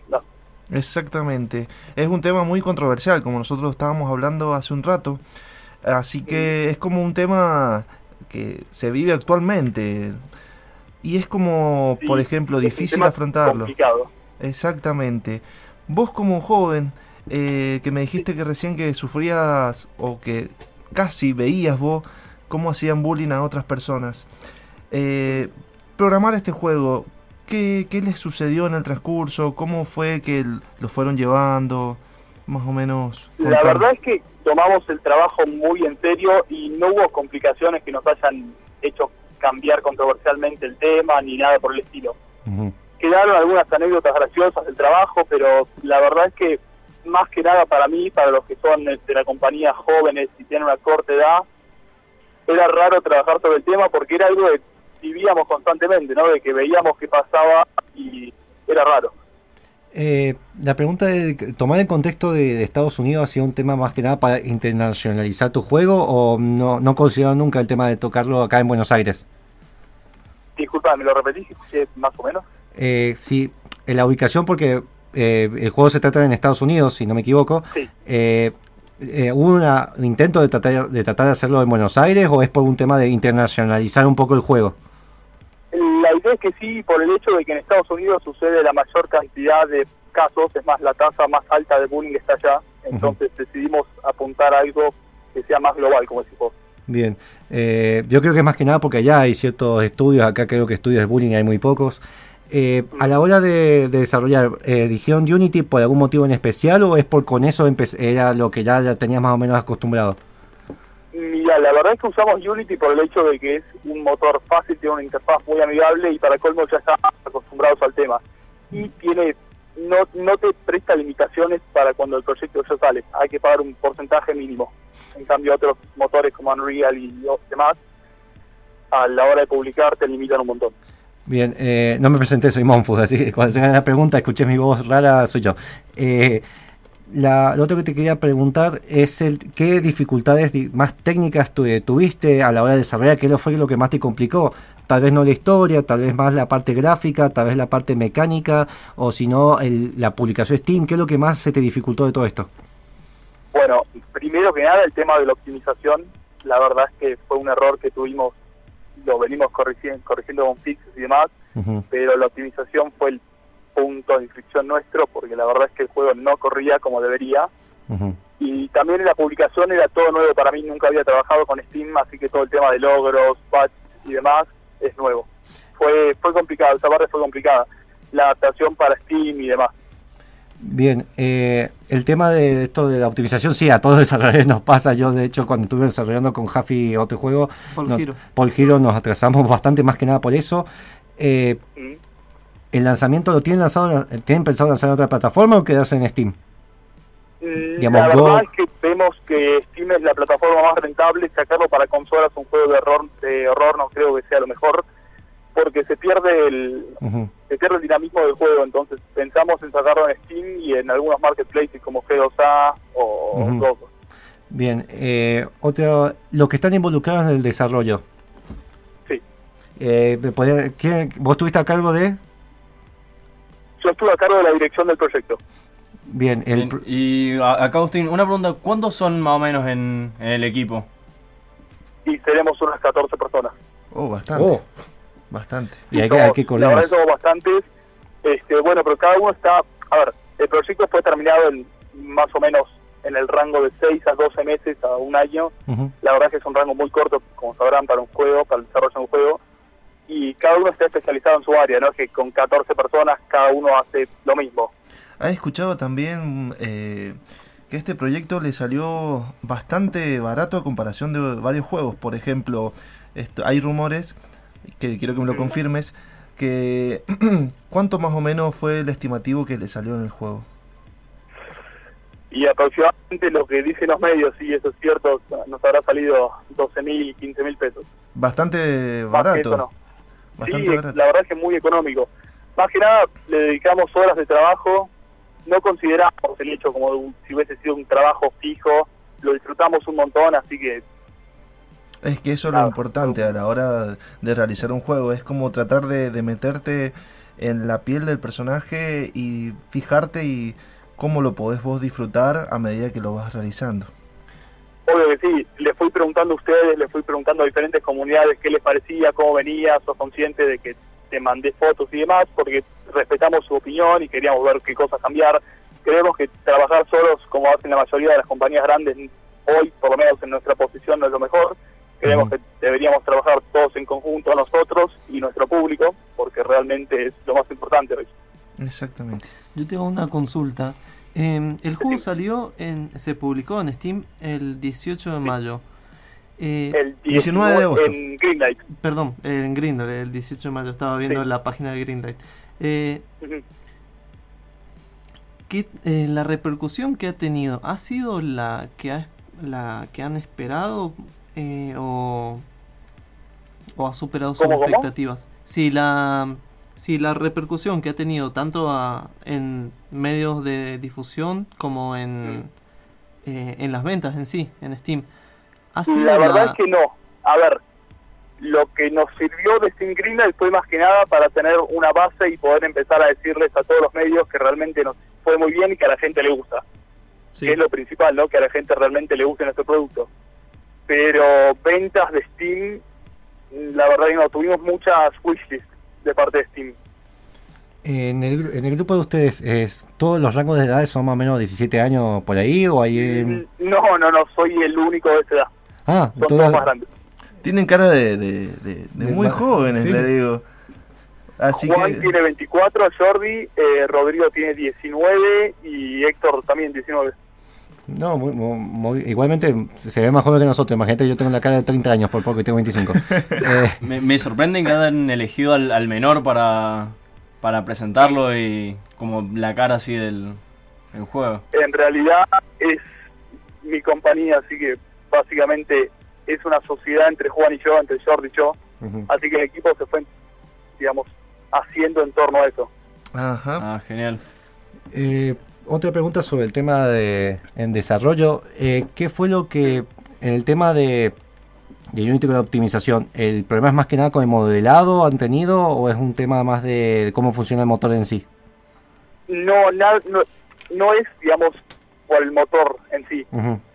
Exactamente. Es un tema muy controversial, como nosotros estábamos hablando hace un rato. Así que es como un tema que se vive actualmente. Y es como, por ejemplo, difícil afrontarlo. Exactamente. Vos como joven, eh, que me dijiste que recién que sufrías o que casi veías vos cómo hacían bullying a otras personas. Eh, programar este juego, ¿qué, ¿qué les sucedió en el transcurso? ¿Cómo fue que lo fueron llevando? Más o menos. La verdad es que tomamos el trabajo muy en serio y no hubo complicaciones que nos hayan hecho cambiar controversialmente el tema ni nada por el estilo. Quedaron algunas anécdotas graciosas del trabajo, pero la verdad es que más que nada para mí, para los que son de la compañía jóvenes y tienen una corta edad, era raro trabajar sobre el tema porque era algo que vivíamos constantemente, ¿no? De que veíamos que pasaba y era raro. Eh, la pregunta de tomar el contexto de, Estados Unidos ha sido un tema más que nada para internacionalizar tu juego o no, no consideraron nunca el tema de tocarlo acá en Buenos Aires? Disculpa, ¿me lo repetís más o menos? Eh, sí, en la ubicación porque eh, el juego se trata en Estados Unidos, si no me equivoco. Eh, ¿Hubo un intento de tratar, de tratar de hacerlo en Buenos Aires o es por un tema de internacionalizar un poco el juego? La idea es que sí, por el hecho de que en Estados Unidos sucede la mayor cantidad de casos, es más, la tasa más alta de bullying está allá, entonces decidimos apuntar a algo que sea más global, como decís vos. Bien, eh, yo creo que más que nada porque allá hay ciertos estudios, acá creo que estudios de bullying hay muy pocos. Eh, a la hora de, desarrollar, eh, ¿dijeron Unity por algún motivo en especial o es por con eso era lo que ya, tenías más o menos acostumbrado? La verdad es que usamos Unity por el hecho de que es un motor fácil, tiene una interfaz muy amigable y para colmo ya estamos acostumbrados al tema. Y tiene no, no te presta limitaciones para cuando el proyecto ya sale. Hay que pagar un porcentaje mínimo. En cambio, otros motores como Unreal y demás, a la hora de publicar te limitan un montón. Bien, eh, no me presenté, soy Monfus, así que cuando tengan la pregunta, escuché mi voz rara, soy yo. Eh, la, lo otro que te quería preguntar es el qué dificultades más técnicas tuviste a la hora de desarrollar, qué fue lo que más te complicó. Tal vez no la historia, tal vez más la parte gráfica, tal vez la parte mecánica, o si no, la publicación Steam, ¿qué es lo que más se te dificultó de todo esto? Bueno, primero que nada el tema de la optimización, la verdad es que fue un error que tuvimos, lo venimos corrigiendo, corrigiendo con fixes y demás, pero la optimización fue el punto de inscripción nuestro, porque la verdad es que el juego no corría como debería. Y también en la publicación era todo nuevo para mí, nunca había trabajado con Steam, así que todo el tema de logros, patch y demás es nuevo. Fue, fue complicado, esa parte fue complicada. La adaptación para Steam y demás. Bien, eh, el tema de esto de la optimización, sí, a todos los desarrolladores nos pasa. Yo, de hecho, cuando estuve desarrollando con Jaffi otro juego, por Giro nos atrasamos bastante, más que nada por eso. Eh, mm el lanzamiento lo tienen lanzado, tienen pensado lanzar en otra plataforma o quedarse en Steam? Mm, la verdad es que vemos que Steam es la plataforma más rentable, sacarlo para consolas un juego de horror, de horror no creo que sea lo mejor, porque se pierde el se pierde el dinamismo del juego, entonces pensamos en sacarlo en Steam y en algunos marketplaces como G2A o uh Bien, eh, otro, los que están involucrados en el desarrollo. Sí. Eh, ¿Vos estuviste a cargo de? Yo estuve a cargo de la dirección del proyecto. Bien, el... y acá Agustín, una pregunta, ¿cuántos son más o menos en, el equipo? Y seremos unas 14 personas. Oh, bastante. Oh. Bastante. Y hay, que, que La verdad somos bastantes. Este, bueno, pero cada uno está... A ver, el proyecto fue terminado en más o menos en el rango de 6 a 12 meses a un año. La verdad es que es un rango muy corto, como sabrán, para un juego, para el desarrollo de un juego y cada uno está especializado en su área, ¿no? Que con 14 personas cada uno hace lo mismo. ¿Ha escuchado también eh, que este proyecto le salió bastante barato a comparación de varios juegos? Por ejemplo, esto, hay rumores, que quiero que me lo confirmes, que ¿cuánto más o menos fue el estimativo que le salió en el juego? y aproximadamente lo que dicen los medios, y eso es cierto, nos habrá salido 12 mil, 15 mil pesos. Bastante barato. Sí, la verdad es que es muy económico. Más que nada le dedicamos horas de trabajo, no consideramos el hecho como si hubiese sido un trabajo fijo, lo disfrutamos un montón, así que... Es que eso es lo importante a la hora de realizar un juego, es como tratar de, de meterte en la piel del personaje y fijarte y cómo lo podés vos disfrutar a medida que lo vas realizando. Obvio que sí, le fui preguntando a ustedes, le fui preguntando a diferentes comunidades qué les parecía, cómo venía, sos consciente de que te mandé fotos y demás, porque respetamos su opinión y queríamos ver qué cosas cambiar. Creemos que trabajar solos, como hacen la mayoría de las compañías grandes, hoy, por lo menos en nuestra posición, no es lo mejor. Creemos que deberíamos trabajar todos en conjunto, nosotros y nuestro público, porque realmente es lo más importante hoy. Exactamente. Yo tengo una consulta. Em, el juego salió, en, se publicó en Steam el 18 de mayo. Eh, el 19 de agosto. En Greenlight. Perdón, en Greenlight, el 18 de mayo. Estaba viendo la página de Greenlight. Eh, eh, ¿La repercusión que ha tenido ha sido la que, ha, la que han esperado o, o ha superado sus expectativas? Sí, la Sí, la repercusión que ha tenido tanto en medios de difusión como en, mm. eh, en las ventas en sí, en Steam. ¿Ha sido la verdad es que no. A ver, lo que nos sirvió de Steam Greenlight fue más que nada para tener una base y poder empezar a decirles a todos los medios que realmente nos fue muy bien y que a la gente le gusta. Sí. Que es lo principal, ¿no? Que a la gente realmente le guste nuestro producto. Pero ventas de Steam, la verdad que no, tuvimos muchas wishlists de parte de Steam. En el, en el grupo de ustedes, es, ¿todos los rangos de edad son más o menos 17 años por ahí o hay...? Mm, no, no, no, soy el único de esa edad. Ah, son todos más grandes. Tienen cara de, de, muy jóvenes, le digo. Así Juan tiene 24, Jordi, eh, Rodrigo tiene 19 y Héctor también 19. No, muy, igualmente se ve más joven que nosotros. Imagínate, yo tengo la cara de 30 años por poco y tengo 25. eh, me, me, sorprende que hayan elegido al, menor para, para presentarlo y como la cara así del, juego. En realidad es mi compañía, así que básicamente es una sociedad entre Juan y yo, entre Jordi y yo. Así que el equipo se fue, digamos, haciendo en torno a eso. Ajá. Ah, genial. Eh, otra pregunta sobre el tema de en desarrollo. Eh, ¿Qué fue lo que en el tema de, de Unity con la optimización, el problema es más que nada con el modelado han tenido o es un tema más de cómo funciona el motor en sí? No, no, es, digamos, por el motor en sí,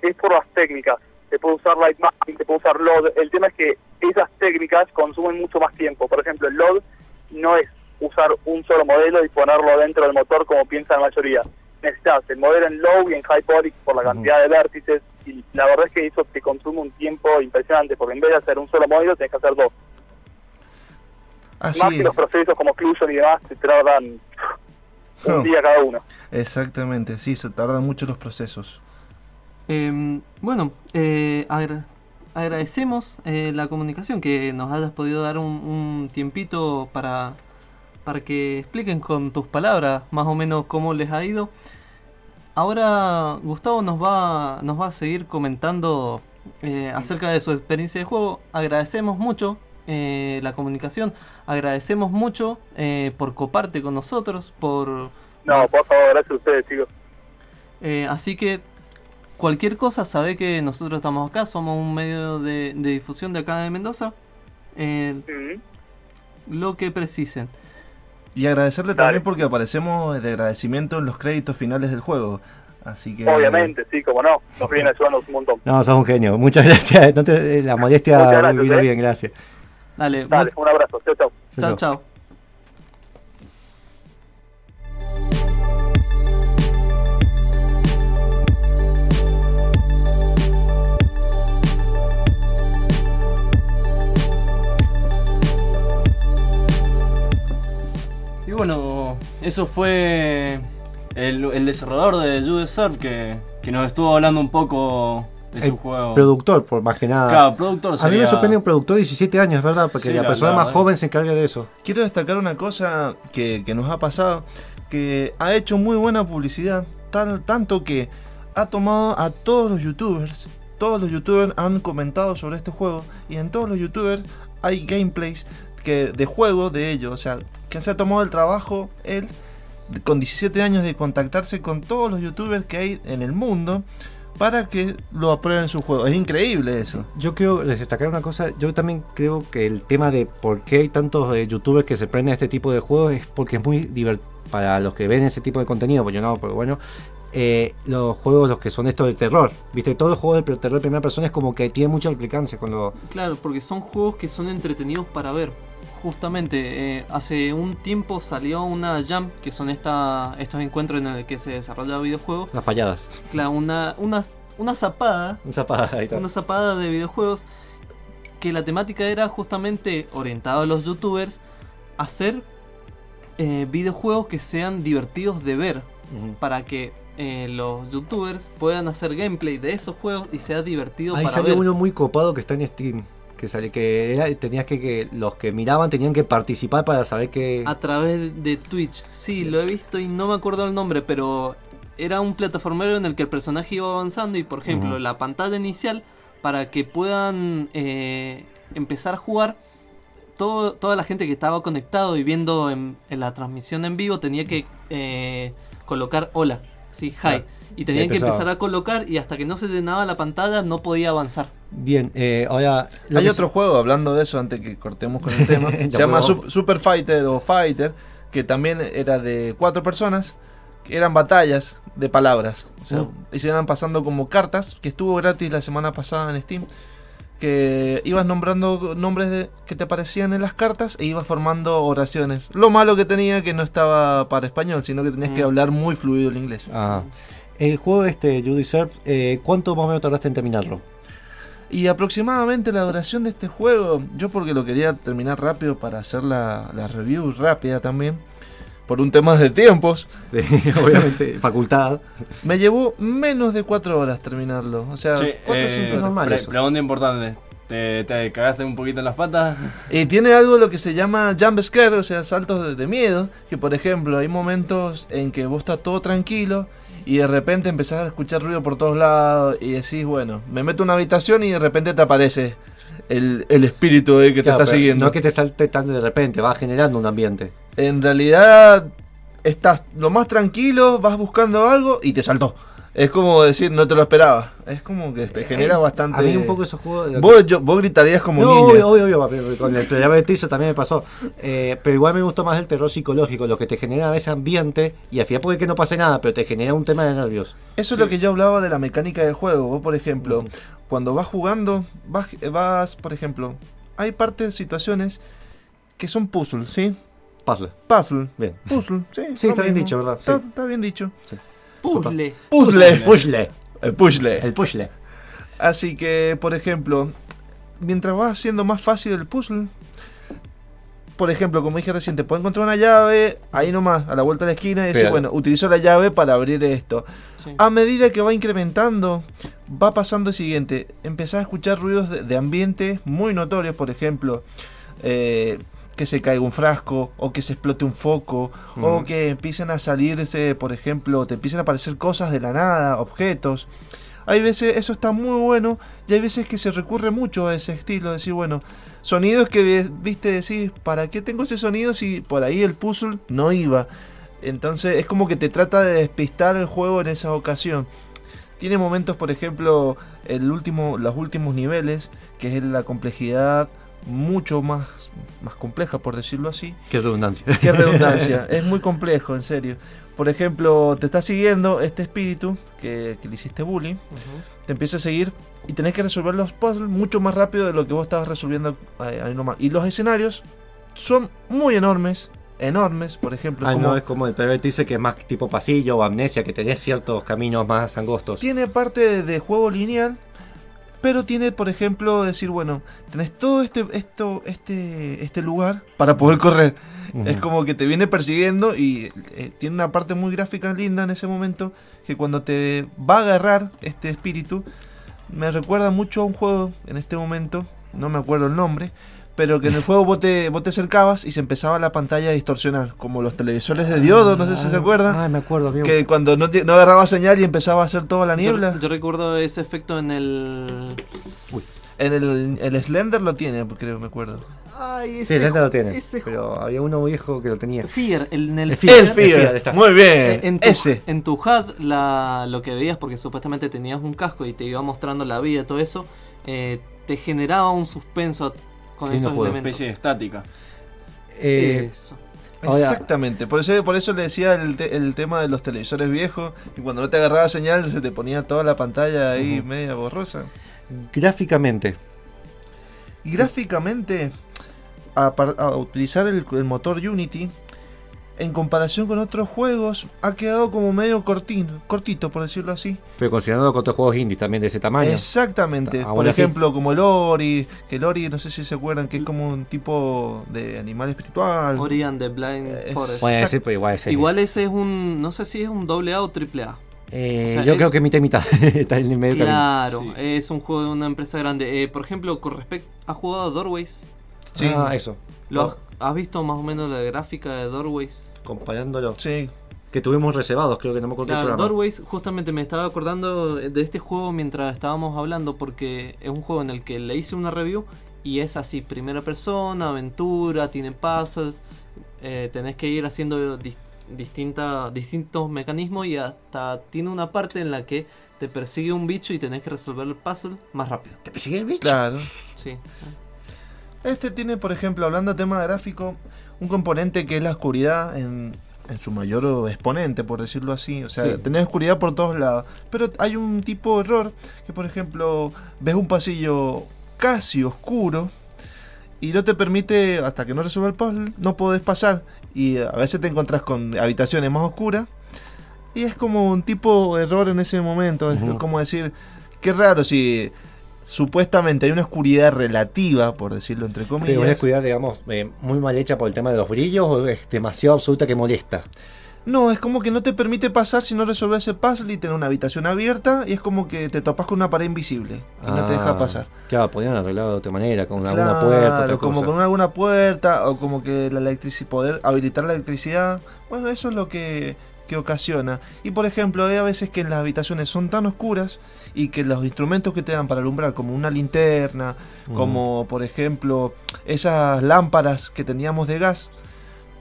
es por las técnicas. Se puede usar Light Mapping, se puede usar Load. El tema es que esas técnicas consumen mucho más tiempo. Por ejemplo, el Load no es usar un solo modelo y ponerlo dentro del motor como piensa la mayoría necesitas el modelo en low y en high poly por la cantidad de vértices y la verdad es que eso te consume un tiempo impresionante porque en vez de hacer un solo modelo tienes que hacer dos. Más que los procesos como Occlusion y demás te tardan un día cada uno. Exactamente, sí, se tardan mucho los procesos. Em, bueno, eh, agradecemos eh, la comunicación, que nos hayas podido dar un tiempito para para que expliquen con tus palabras más o menos cómo les ha ido. Ahora Gustavo nos va, nos va a seguir comentando eh, acerca de su experiencia de juego. Agradecemos mucho eh, la comunicación, agradecemos mucho eh, por coparte con nosotros, por... No, por favor, gracias a ustedes, chicos. así que cualquier cosa, sabe que nosotros estamos acá, somos un medio de, difusión de acá de Mendoza. Lo que precisen. Y agradecerle también porque aparecemos de agradecimiento en los créditos finales del juego. Así que... Obviamente, sí, como no. Nos viene ayudando un montón. No, sos un genio. Muchas gracias. Entonces, la modestia vino ¿eh? bien, gracias. Dale, Dale un abrazo. Chao, chao. Chao, chao. Bueno, eso fue el, desarrollador de Jude Serve que, que nos estuvo hablando un poco de su juego. Productor, por más que nada. Claro, productor A mí me sorprende un productor de 17 años, ¿verdad? Porque la, persona más joven se encarga de eso. Quiero destacar una cosa que, nos ha pasado, que ha hecho muy buena publicidad, tanto que ha tomado a todos los youtubers. Todos los youtubers han comentado sobre este juego. Y en todos los youtubers hay gameplays que, de juego de ellos. O sea, que se ha tomado el trabajo él con 17 años de contactarse con todos los youtubers que hay en el mundo para que lo aprueben su juego. Es increíble eso. Yo quiero destacar una cosa. Yo también creo que el tema de por qué hay tantos eh, youtubers que se prenden a este tipo de juegos es porque es muy divertido para los que ven ese tipo de contenido. Pues yo no, pero bueno. Eh, los juegos, los que son estos de terror, viste, todos los juegos de terror de primera persona es como que tiene mucha implicancia cuando. Claro, porque son juegos que son entretenidos para ver. Justamente, eh, hace un tiempo salió una Jam, que son esta, estos encuentros en el que se desarrolla videojuegos. Las payadas. Claro, una, una, una zapada. Una zapada, ahí Una zapada de videojuegos. Que la temática era justamente orientado a los youtubers. Hacer eh, videojuegos que sean divertidos de ver. Para que eh, los youtubers puedan hacer gameplay de esos juegos y sea divertido Ahí para salió uno muy copado que está en Steam que sale que era, tenías que, que, los que miraban tenían que participar para saber que a través de Twitch. Sí lo he visto y no me acuerdo el nombre pero era un plataformero en el que el personaje iba avanzando y por ejemplo la pantalla inicial para que puedan eh, empezar a jugar todo, toda la gente que estaba conectado y viendo en, la transmisión en vivo tenía que eh, colocar hola sí hi y tenían que empezar a colocar y hasta que no se llenaba la pantalla no podía avanzar. Bien, eh, ahora... Hay otro juego, hablando de eso, antes que cortemos con el tema, se llama Super Fighter o Fighter, que también era de cuatro personas, que eran batallas de palabras. O sea, uh. y se iban pasando como cartas, que estuvo gratis la semana pasada en Steam que ibas nombrando nombres de, que te aparecían en las cartas e ibas formando oraciones. Lo malo que tenía que no estaba para español, sino que tenías que mm. hablar muy fluido el inglés. Ah. El juego este, You Deserve, eh, ¿cuánto más o menos tardaste en terminarlo? Y aproximadamente la duración de este juego, yo porque lo quería terminar rápido para hacer la, review rápida también, por un tema de tiempos. Sí, obviamente, facultad. Me llevó menos de 4 horas terminarlo. O sea, 4 o 5 eh, normales. pregunta importante. ¿Te, ¿Te, cagaste un poquito en las patas? Y tiene algo lo que se llama jump scare, o sea, saltos de, de miedo. Que por ejemplo, hay momentos en que vos estás todo tranquilo y de repente empezás a escuchar ruido por todos lados y decís, bueno, me meto en una habitación y de repente te aparece el, espíritu que te está siguiendo. No que te salte tan de repente, va generando un ambiente. En realidad estás lo más tranquilo, vas buscando algo y te saltó. Es como decir, no te lo esperaba. Es como que te genera eh, bastante. A mí un poco esos juegos. Vos, vos gritarías como no, Obvio, obvio, obvio. Con el Teaser también me pasó. Eh, pero igual me gustó más el terror psicológico, lo que te genera ese ambiente. Y al final puede que no pase nada, pero te genera un tema de nervios. Eso es lo que yo hablaba de la mecánica del juego. Vos, por ejemplo, cuando vas jugando, vas, vas, por ejemplo, hay partes, situaciones que son puzzles, ¿sí? Puzzle. Puzzle. Bien. Puzzle, sí. Sí, está bien dicho, ¿verdad? Está, está bien dicho. Puzzle. Puzzle. Puzzle. El puzzle. El puzzle. Así que, por ejemplo, mientras vas haciendo más fácil el puzzle, por ejemplo, como dije recién, te puedes encontrar una llave ahí nomás, a la vuelta de la esquina, y decir, bueno, utilizo la llave para abrir esto. A medida que va incrementando, va pasando el siguiente. Empezás a escuchar ruidos de, de ambiente muy notorios, por ejemplo. Eh, que se caiga un frasco o que se explote un foco o que empiecen a salirse, por ejemplo, te empiecen a aparecer cosas de la nada, objetos. Hay veces eso está muy bueno y hay veces que se recurre mucho a ese estilo, decir, bueno, sonidos que viste decir, ¿para qué tengo ese sonido si por ahí el puzzle no iba? Entonces es como que te trata de despistar el juego en esa ocasión. Tiene momentos, por ejemplo, el último, los últimos niveles, que es la complejidad mucho más, más compleja, por decirlo así. Qué redundancia. Qué redundancia. es muy complejo, en serio. Por ejemplo, te está siguiendo este espíritu que, le hiciste bullying. Te empieza a seguir y tenés que resolver los puzzles mucho más rápido de lo que vos estabas resolviendo ahí, nomás. Y los escenarios son muy enormes. Enormes, por ejemplo. Ah, no es como el primer dice que es más tipo pasillo o amnesia, que tenés ciertos caminos más angostos. Tiene parte de juego lineal, pero tiene, por ejemplo, decir, bueno, tenés todo este, esto, este, este lugar para poder correr. Es como que te viene persiguiendo y eh, tiene una parte muy gráfica linda en ese momento que cuando te va a agarrar este espíritu, me recuerda mucho a un juego en este momento, no me acuerdo el nombre, pero que en el juego vos te, vos te acercabas y se empezaba la pantalla a distorsionar, como los televisores de diodo, no sé si se acuerdan. Ah, me acuerdo, amigo. Que cuando no, te- no agarraba señal y empezaba a hacer toda la niebla. Yo, yo recuerdo ese efecto en el. En el, el Slender lo tiene, creo, me acuerdo. Ay, Sí, el lo tiene. ese Pero había uno viejo que lo tenía. Fear, el, en el, El Fear, El Fear, ahí Fear, está. muy bien. eh, en tu, Ese. en tu HUD la, lo que veías, porque supuestamente tenías un casco y te iba mostrando la vida y todo eso, eh, te generaba un suspenso con esos juego. elementos. especie de estática. Eh, Eso. Ahora- Exactamente, por eso, por eso le decía el, te- el tema de los televisores viejos, y cuando no te agarraba señal se te ponía toda la pantalla ahí media borrosa. gráficamente, Y gráficamente, a, par- a utilizar el, el motor Unity, en comparación con otros juegos, ha quedado como medio cortito, cortito por decirlo así. pero considerando con otros juegos indies también de ese tamaño. Exactamente. Aún Por así. ejemplo, como el Ori, que el Ori, no sé si se acuerdan, que es como un tipo de animal espiritual. Ori and the Blind Eh, Forest. Bueno, ese, pero igual ese. Igual ese es un. No sé si es un doble A o triple A. Eh, o sea, yo es- creo que mitad y mitad. Está en el medio Claro, Sí. es un juego de una empresa grande. Eh, por ejemplo, con respecto. ¿Has jugado a Doorways? Sí. Ah, eso. ¿Lo has, visto más o menos la gráfica de Doorways? Comparándolo. Sí. Que tuvimos reservados, creo que no me acuerdo el Claro, programa. Doorways, justamente me estaba acordando de este juego mientras estábamos hablando porque es un juego en el que le hice una review y es así, primera persona, aventura, tiene puzzles, eh, tenés que ir haciendo dis- distinta, distintos mecanismos y hasta tiene una parte en la que te persigue un bicho y tenés que resolver el puzzle más rápido. ¿Te persigue el bicho? Claro. Sí. Este tiene, por ejemplo, hablando de tema gráfico, un componente que es la oscuridad en, en su mayor exponente, por decirlo así. O sea, Sí. tenés oscuridad por todos lados. Pero hay un tipo de error que, por ejemplo, ves un pasillo casi oscuro y no te permite, hasta que no resuelva el puzzle, no podés pasar. Y a veces te encontrás con habitaciones más oscuras. Y es como un tipo de error en ese momento. Es como decir, qué raro si supuestamente hay una oscuridad relativa, por decirlo entre comillas. Pero una oscuridad, digamos, eh, muy mal hecha por el tema de los brillos o es demasiado absoluta que molesta. No, es como que no te permite pasar si no resolves el puzzle y tener una habitación abierta y es como que te topas con una pared invisible y no te deja Ah, pasar. Claro, podrían arreglado de otra manera, con alguna Claro, puerta, otra como cosa. con alguna puerta o como que la electricidad, poder habilitar la electricidad. Bueno, eso es lo que, que ocasiona. Y por ejemplo, hay a veces que las habitaciones son tan oscuras y que los instrumentos que te dan para alumbrar, como una linterna, Mm. como por ejemplo esas lámparas que teníamos de gas,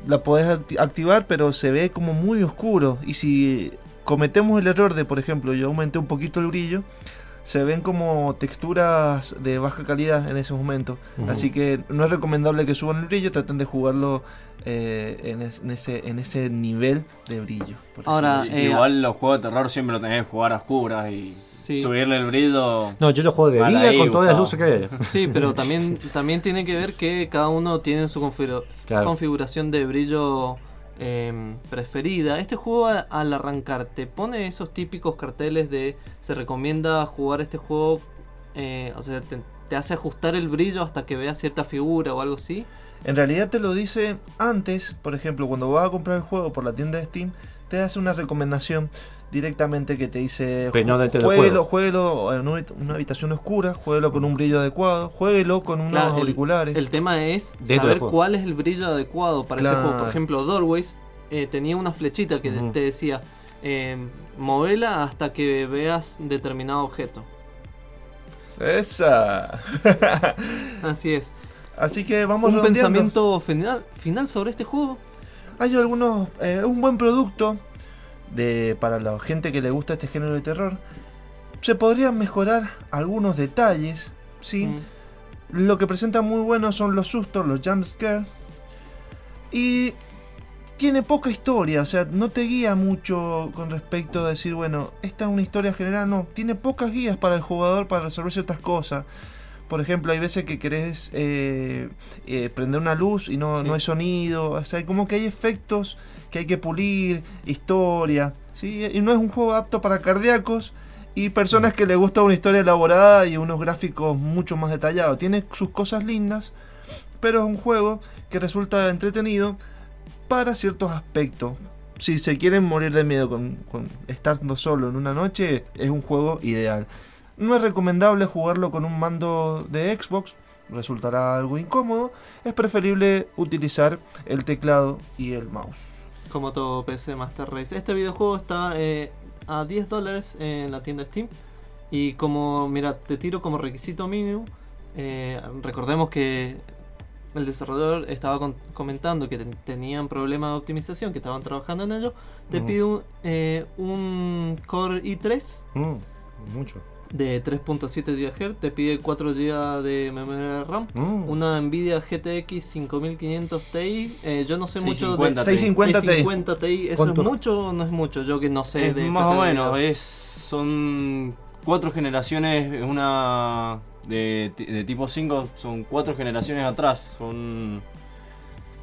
la podés acti- activar, pero se ve como muy oscuro. Y si cometemos el error de, por ejemplo, yo aumenté un poquito el brillo, se ven como texturas de baja calidad en ese momento. Así que no es recomendable que suban el brillo, traten de jugarlo eh, en, es- en ese, en ese nivel de brillo. por Ahora, Eh, Igual los juegos de terror siempre lo tenés que jugar a oscuras y Sí. subirle el brillo. No, yo lo juego de día con todas las luces que hay. Sí, pero también, también tiene que ver que cada uno tiene su configura- Claro. configuración de brillo eh, preferida. Este juego a- al arrancar te pone esos típicos carteles de se recomienda jugar este juego, eh, o sea, te, te hace ajustar el brillo hasta que veas cierta figura o algo así. En realidad te lo dice antes, por ejemplo, cuando vas a comprar el juego por la tienda de Steam, te hace una recomendación directamente que te dice jueguelo, jueguelo en una habitación oscura, jueguelo con un brillo adecuado, jueguelo con unos Claro, auriculares. El tema es saber cuál es el brillo adecuado para ese juego. Por ejemplo, Doorways eh, tenía una flechita que te decía eh, movela hasta que veas determinado objeto. Esa. Así es. Así que vamos Un redondeando. pensamiento final, final sobre este juego. Hay algunos. eh, un buen producto de para la gente que le gusta este género de terror. Se podrían mejorar algunos detalles. ¿sí? Mm. Lo que presenta muy bueno son los sustos, los jump scare. Y tiene poca historia, o sea, no te guía mucho con respecto a decir, bueno, esta es una historia general, no, tiene pocas guías para el jugador para resolver ciertas cosas. Por ejemplo, hay veces que querés eh, eh, prender una luz y no, Sí. no hay sonido, o sea, como que hay efectos que hay que pulir, historia, ¿sí? Y no es un juego apto para cardíacos y personas que les gusta una historia elaborada y unos gráficos mucho más detallados. Tiene sus cosas lindas, pero es un juego que resulta entretenido para ciertos aspectos. Si se quieren morir de miedo con, con estando solo en una noche, es un juego ideal. No es recomendable jugarlo con un mando de Xbox resultará algo incómodo, es preferible utilizar el teclado y el mouse. Como todo PC Master Race. Este videojuego está eh, a 10 dólares en la tienda Steam. Y como, mira, te tiro como requisito mínimo. Eh, recordemos que el desarrollador estaba comentando que tenían problemas de optimización, que estaban trabajando en ello. Te mm. pide un, eh, un, Core i3. Mm, mucho de 3.7 GHz, te pide 4 GB de memoria RAM, mm. una Nvidia GTX 5500 Ti, eh, yo no sé mucho de 650 Ti. 650 Ti, ¿eso es mucho o no es mucho? Yo que no sé es de más o menos, es son cuatro generaciones, una de, de, tipo 5 son cuatro generaciones atrás, son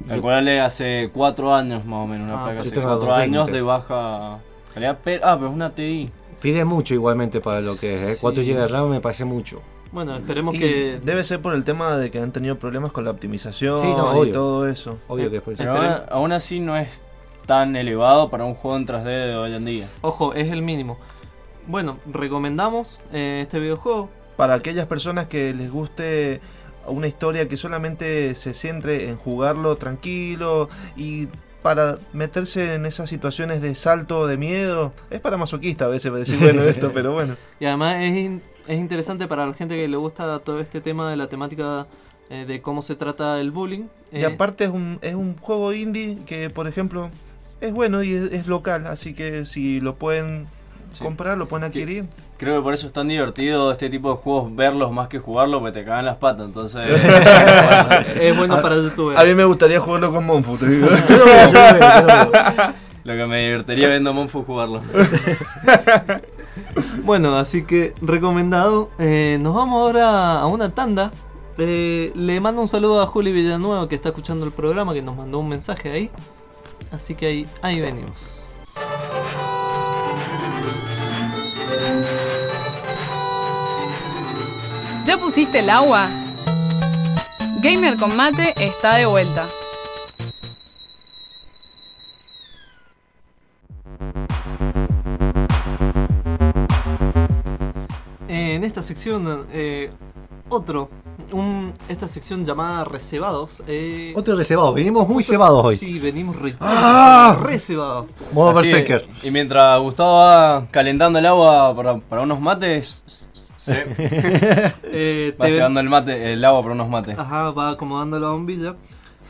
calcularle hace 4 años más o menos, una ah, placa hace 4 años de baja calidad, pero, ah, pero es una TI. Pide mucho igualmente para lo que es. 4 GB de RAM me parece mucho. Bueno, esperemos que. Debe ser por el tema de que han tenido problemas con la optimización y todo eso. Obvio que después. Pero aún, así no es tan elevado para un juego en 3D de hoy en día. Ojo, es el mínimo. Bueno, recomendamos eh, este videojuego. Para aquellas personas que les guste una historia que solamente se centre en jugarlo tranquilo y para meterse en esas situaciones de salto, de miedo. Es para masoquista a veces decir, bueno, esto, pero bueno. Y además es, es interesante para la gente que le gusta todo este tema de la temática eh, de cómo se trata el bullying. Y eh, aparte es un, es un juego indie que, por ejemplo, es bueno y es local, así que si lo pueden comprar, lo pueden adquirir. Creo que por eso es tan divertido este tipo de juegos verlos más que jugarlos, porque te cagan las patas. Entonces, es bueno para YouTube. A mí me gustaría jugarlo con Monfu, te digo. Lo que me divertiría viendo a Monfu jugarlo. bueno, así que recomendado. Eh, nos vamos ahora a una tanda. Eh, le mando un saludo a Juli Villanueva que está escuchando el programa, que nos mandó un mensaje ahí. Así que ahí, ahí venimos. ¿Ya pusiste el agua? Gamer con mate está de vuelta. En esta sección, eh, otro, esta sección llamada Reservados. Eh, otro reservado, venimos muy cebados hoy. Sí, venimos re, ¡Ah! reservados. Modo Berserker. Y mientras Gustavo va calentando el agua para, para unos mates, Sí. eh, va llevando el mate, el agua por unos mates. Ajá, va acomodando la bombilla.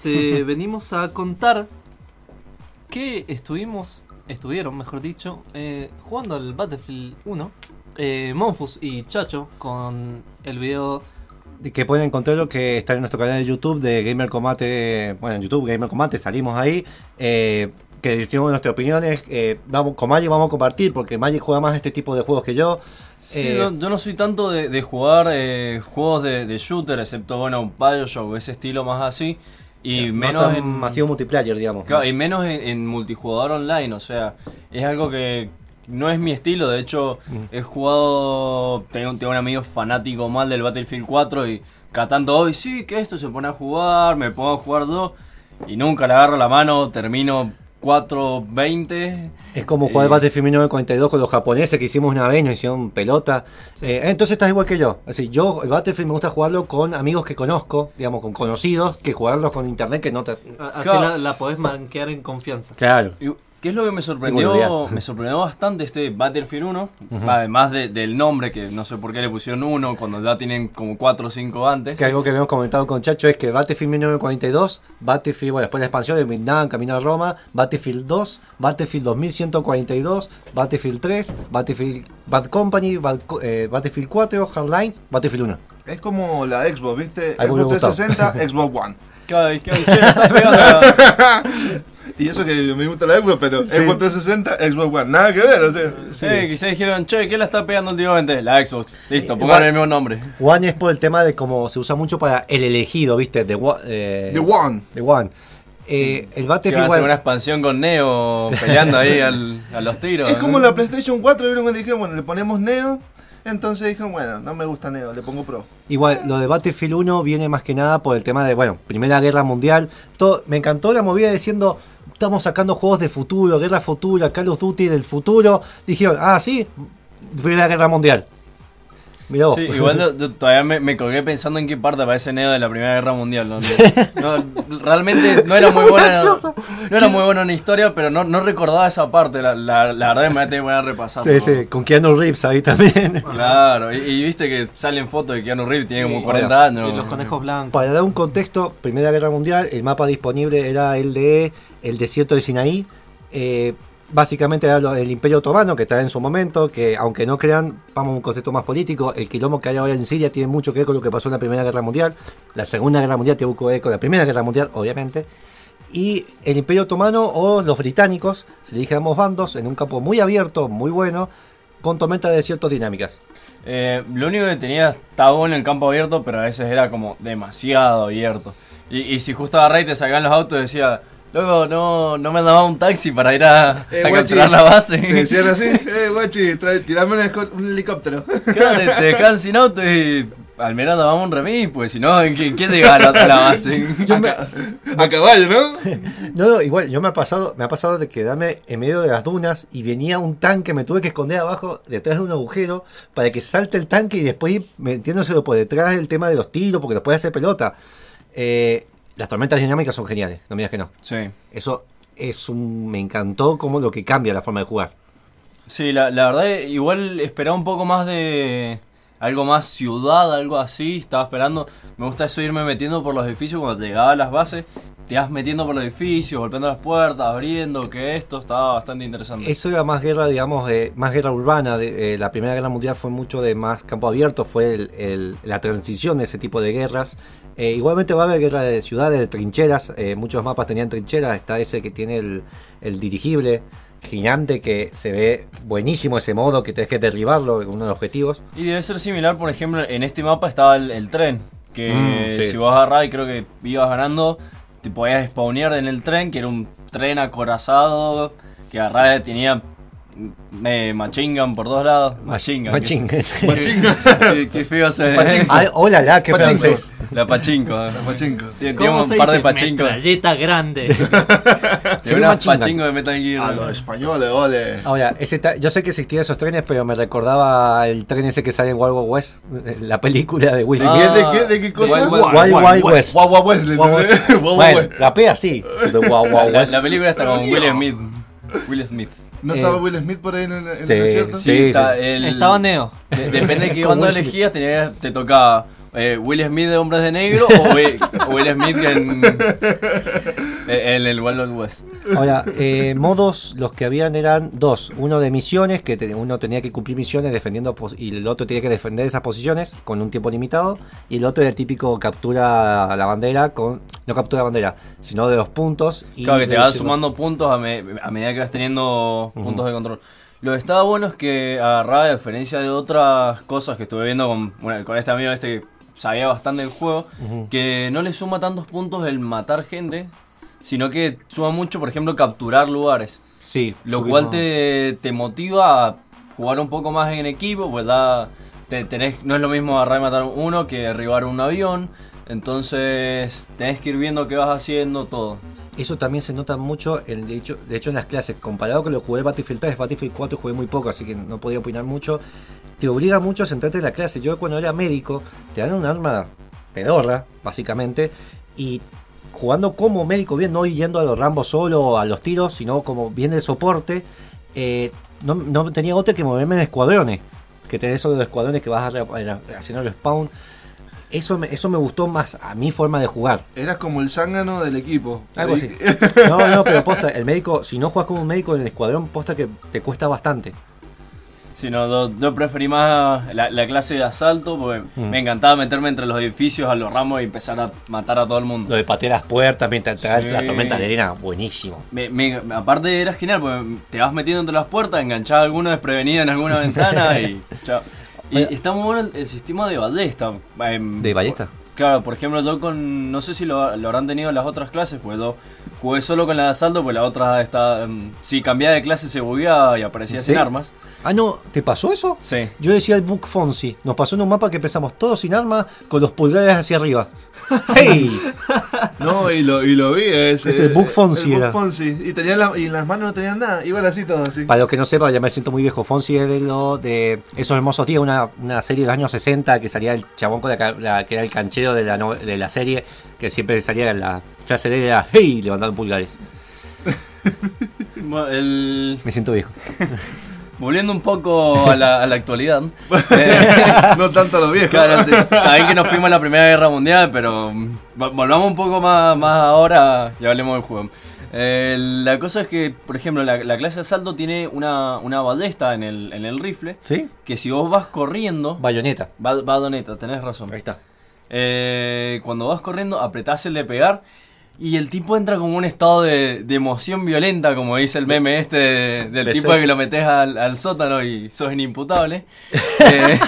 Te venimos a contar que estuvimos, estuvieron, mejor dicho, eh, jugando al Battlefield 1. Eh, Monfus y Chacho con el video que pueden encontrarlo que está en nuestro canal de YouTube de Gamer Combate, bueno en YouTube Gamer Combate salimos ahí, eh, que decimos nuestras opiniones, eh, vamos, con Magic vamos a compartir porque Magic juega más este tipo de juegos que yo, Sí, eh, yo no soy tanto de, jugar eh, juegos de, shooter, excepto, bueno, Bioshock, ese estilo más así. Y menos en. Masivo multiplayer, digamos. y menos en, multijugador online, o sea, es algo que no es mi estilo. De hecho, he jugado. Tengo, tengo un amigo fanático mal del Battlefield 4 y cada tanto hoy, sí, que esto se pone a jugar, me pongo a jugar dos y nunca le agarro la mano, termino 4.20. Es como jugar eh, Battlefield 1942 con los japoneses que hicimos una vez, nos hicieron pelota. Eh, entonces estás igual que yo. Así, yo el Battlefield me gusta jugarlo con amigos que conozco, digamos, con conocidos, que jugarlos con internet que no te... Así la, la, podés manquear en confianza. Claro. ¿Qué es lo que me sorprendió? Me sorprendió bastante este Battlefield 1, además del nombre, que no sé por qué le pusieron 1 cuando ya tienen como 4 o 5 antes. Que algo que habíamos comentado con Chacho es que Battlefield 1942, Battlefield, bueno, después de la expansión de Vietnam, Camino a Roma, Battlefield 2, Battlefield 2142, Battlefield 3, Battlefield Bad Company, eh, Battlefield 4, Hardlines, Battlefield 1. Es como la Xbox, ¿viste? Xbox 360, Xbox One. Cada que está pegando. Y eso que me gusta la Xbox, pero Xbox 360, Xbox One, nada que ver, o sea. Sí, quizás dijeron, che, ¿qué la está pegando últimamente? La Xbox. Listo, pongan el mismo nombre. One es por el tema de cómo se usa mucho para el elegido, ¿viste? De eh, The One. The One. Eh, el Battlefield. Va a una expansión con Neo peleando ahí al, a los tiros. Es como la PlayStation 4, vieron que dijeron, bueno, le ponemos Neo. Entonces dije, bueno, no me gusta Neo, le pongo Pro. Igual, lo de Battlefield 1 viene más que nada por el tema de, bueno, Primera Guerra Mundial. Todo, me encantó la movida diciendo, estamos sacando juegos de futuro, guerra futura, Call of Duty del futuro. Dijeron, ah, sí, Primera Guerra Mundial. Sí, igual yo, todavía me, me, colgué pensando en qué parte aparece Neo de la Primera Guerra Mundial. ¿no? realmente no era muy buena. No era muy buena en historia, pero no, no recordaba esa parte. La, la, la verdad me voy a repasar. Sí, sí, con Keanu Reeves ahí también. Claro, y, viste que salen fotos de Keanu Reeves, tiene como 40 años. Y los conejos blancos. Para dar un contexto, Primera Guerra Mundial, el mapa disponible era el de el desierto de Sinaí. Eh, básicamente era el Imperio Otomano que está en su momento, que aunque no crean, vamos a un concepto más político, el quilombo que hay ahora en Siria tiene mucho que ver con lo que pasó en la Primera Guerra Mundial, la Segunda Guerra Mundial tiene mucho que ver con la Primera Guerra Mundial, obviamente, y el Imperio Otomano o los británicos se dirigen a ambos bandos en un campo muy abierto, muy bueno, con tormentas de desierto dinámicas. Eh, lo único que tenía estaba bueno en el campo abierto, pero a veces era como demasiado abierto. Y, si justo agarré y te sacaban los autos, decía, Luego no, no me daba un taxi para ir a, eh, a capturar la base. Te decían así, eh, guachi, tirame un, helicóptero. Claro, te, dejan sin auto y al menos vamos un remis, pues si no, ¿quién, quién llega a la, base? a, caballo, ¿no? no, igual, yo me ha pasado, me ha pasado de quedarme en medio de las dunas y venía un tanque, me tuve que esconder abajo detrás de un agujero para que salte el tanque y después ir metiéndoselo por detrás el tema de los tiros, porque después hacer pelota. Eh, las tormentas dinámicas son geniales, no me digas que no. Sí. Eso es un. Me encantó como lo que cambia la forma de jugar. Sí, la, la verdad, igual esperaba un poco más de. Algo más ciudad, algo así. Estaba esperando. Me gusta eso irme metiendo por los edificios cuando te llegaba a las bases. Te vas metiendo por los edificios, golpeando las puertas, abriendo, que esto estaba bastante interesante. Eso era más guerra, digamos, de, más guerra urbana. De, eh, la Primera Guerra Mundial fue mucho de más campo abierto, fue el, la transición de ese tipo de guerras. Eh, igualmente va a haber guerra de ciudades, de trincheras. Eh, muchos mapas tenían trincheras. Está ese que tiene el, dirigible gigante que se ve buenísimo ese modo que tenés que derribarlo, uno de los objetivos. Y debe ser similar, por ejemplo, en este mapa estaba el, tren. Que mm, si vos agarrás y creo que ibas ganando, te podías spawnear en el tren, que era un tren acorazado, que agarraba tenía me machingan por dos lados. Machingan. Machingan. qué, qué, feo se ve. hola, la, qué francés. La pachinko. La pachinko. Tiene un par de pachinko. Metralleta grande. Tiene una pachinko de Metal Gear. A los españoles, ole. Ahora, ese yo sé que existían esos trenes, pero me recordaba el tren ese que sale en Wild Wild West, la película de Will Smith. ¿De, qué, ¿De qué cosa? Wild Wild, West. Wild Wild West. Bueno, la pea sí. La película está con Will Smith. Will Smith. ¿No estaba eh, Will Smith por ahí en, el, sí, desierto? Sí, está, estaba Neo. depende de qué bando elegías, te tocaba eh, Will Smith de Hombres de Negro o Will, Smith en, en, el Wild West. Ahora, eh, modos los que habían eran dos. Uno de misiones, que uno tenía que cumplir misiones defendiendo y el otro tenía que defender esas posiciones con un tiempo limitado. Y el otro era el típico captura la bandera con... No captura la bandera, sino de los puntos. Y claro, que te vas sumando puntos a, medida que vas teniendo puntos de control. Lo que estaba bueno es que agarraba, a diferencia de otras cosas que estuve viendo con, con este amigo este sabía bastante el juego, que no le suma tantos puntos el matar gente, sino que suma mucho, por ejemplo, capturar lugares. Sí. Lo cual te, te, motiva a jugar un poco más en equipo, pues da, te, tenés, no es lo mismo agarrar y matar uno que derribar un avión. Entonces tenés que ir viendo qué vas haciendo, todo. Eso también se nota mucho, en, de, hecho, de hecho en las clases, comparado con lo que jugué Battlefield 3, Battlefield 4 jugué muy poco, así que no podía opinar mucho te obliga mucho a centrarte en la clase. Yo cuando era médico, te dan un arma pedorra, básicamente, y jugando como médico bien, no yendo a los rambos solo a los tiros, sino como bien de soporte, eh, no, tenía otra que moverme en escuadrones. Que tenés esos escuadrones que vas haciendo el spawn. Eso me, eso me gustó más a mi forma de jugar. Eras como el zángano del equipo. Algo así. No, no, pero posta, el médico, si no juegas como un médico en el escuadrón, posta que te cuesta bastante. Sí, no, yo, preferí más la, clase de asalto porque mm. me encantaba meterme entre los edificios a los ramos y empezar a matar a todo el mundo. Lo de patear las puertas mientras sí. la tormenta de arena, buenísimo. aparte era genial porque te vas metiendo entre las puertas, enganchaba a alguno desprevenido en alguna ventana y chao. Y está muy bueno el, sistema de ballesta. Em, ¿De ballesta? Claro, por ejemplo, yo con. No sé si lo, lo habrán tenido en las otras clases, pues yo jugué solo con la de asalto, pues la otra está. mm, si cambiaba de clase se bugueaba y aparecía ¿Sí? sin armas. Ah, no, ¿te pasó eso? Sí. Yo decía el Book Fonsi. Nos pasó en un mapa que empezamos todos sin armas, con los pulgares hacia arriba. ¡Hey! No, y lo, y lo vi. Ese, Es el Bug Fonsi el era. Fonsi. Y, tenía la- y en las manos no tenían nada. Igual así todo así. Para los que no sepan, ya me siento muy viejo. Fonsi es de, lo, de esos hermosos días, una, una serie de los años 60 que salía el chabón con la, la- que era el canchero de la, no- de la serie, que siempre salía la frase de él era ¡Hey! levantando pulgares. Bueno, el- Me siento viejo. volviendo un poco a la, a la actualidad. eh, no tanto los viejos. Claro, sí. Bien que nos fuimos a la Primera Guerra Mundial, pero vol- volvamos un poco más, más ahora y hablemos del juego. Eh, la cosa es que, por ejemplo, la, la clase de asalto tiene una, una ballesta en el, en el rifle, ¿Sí? que si vos vas corriendo... Bayoneta. Va, Badoneta, tenés razón. Ahí está. Eh, cuando vas corriendo, apretás el de pegar y el tipo entra como un estado de, de emoción violenta, como dice el meme este de- del De tipo ser- que lo metes al, al sótano y sos inimputable. Eh,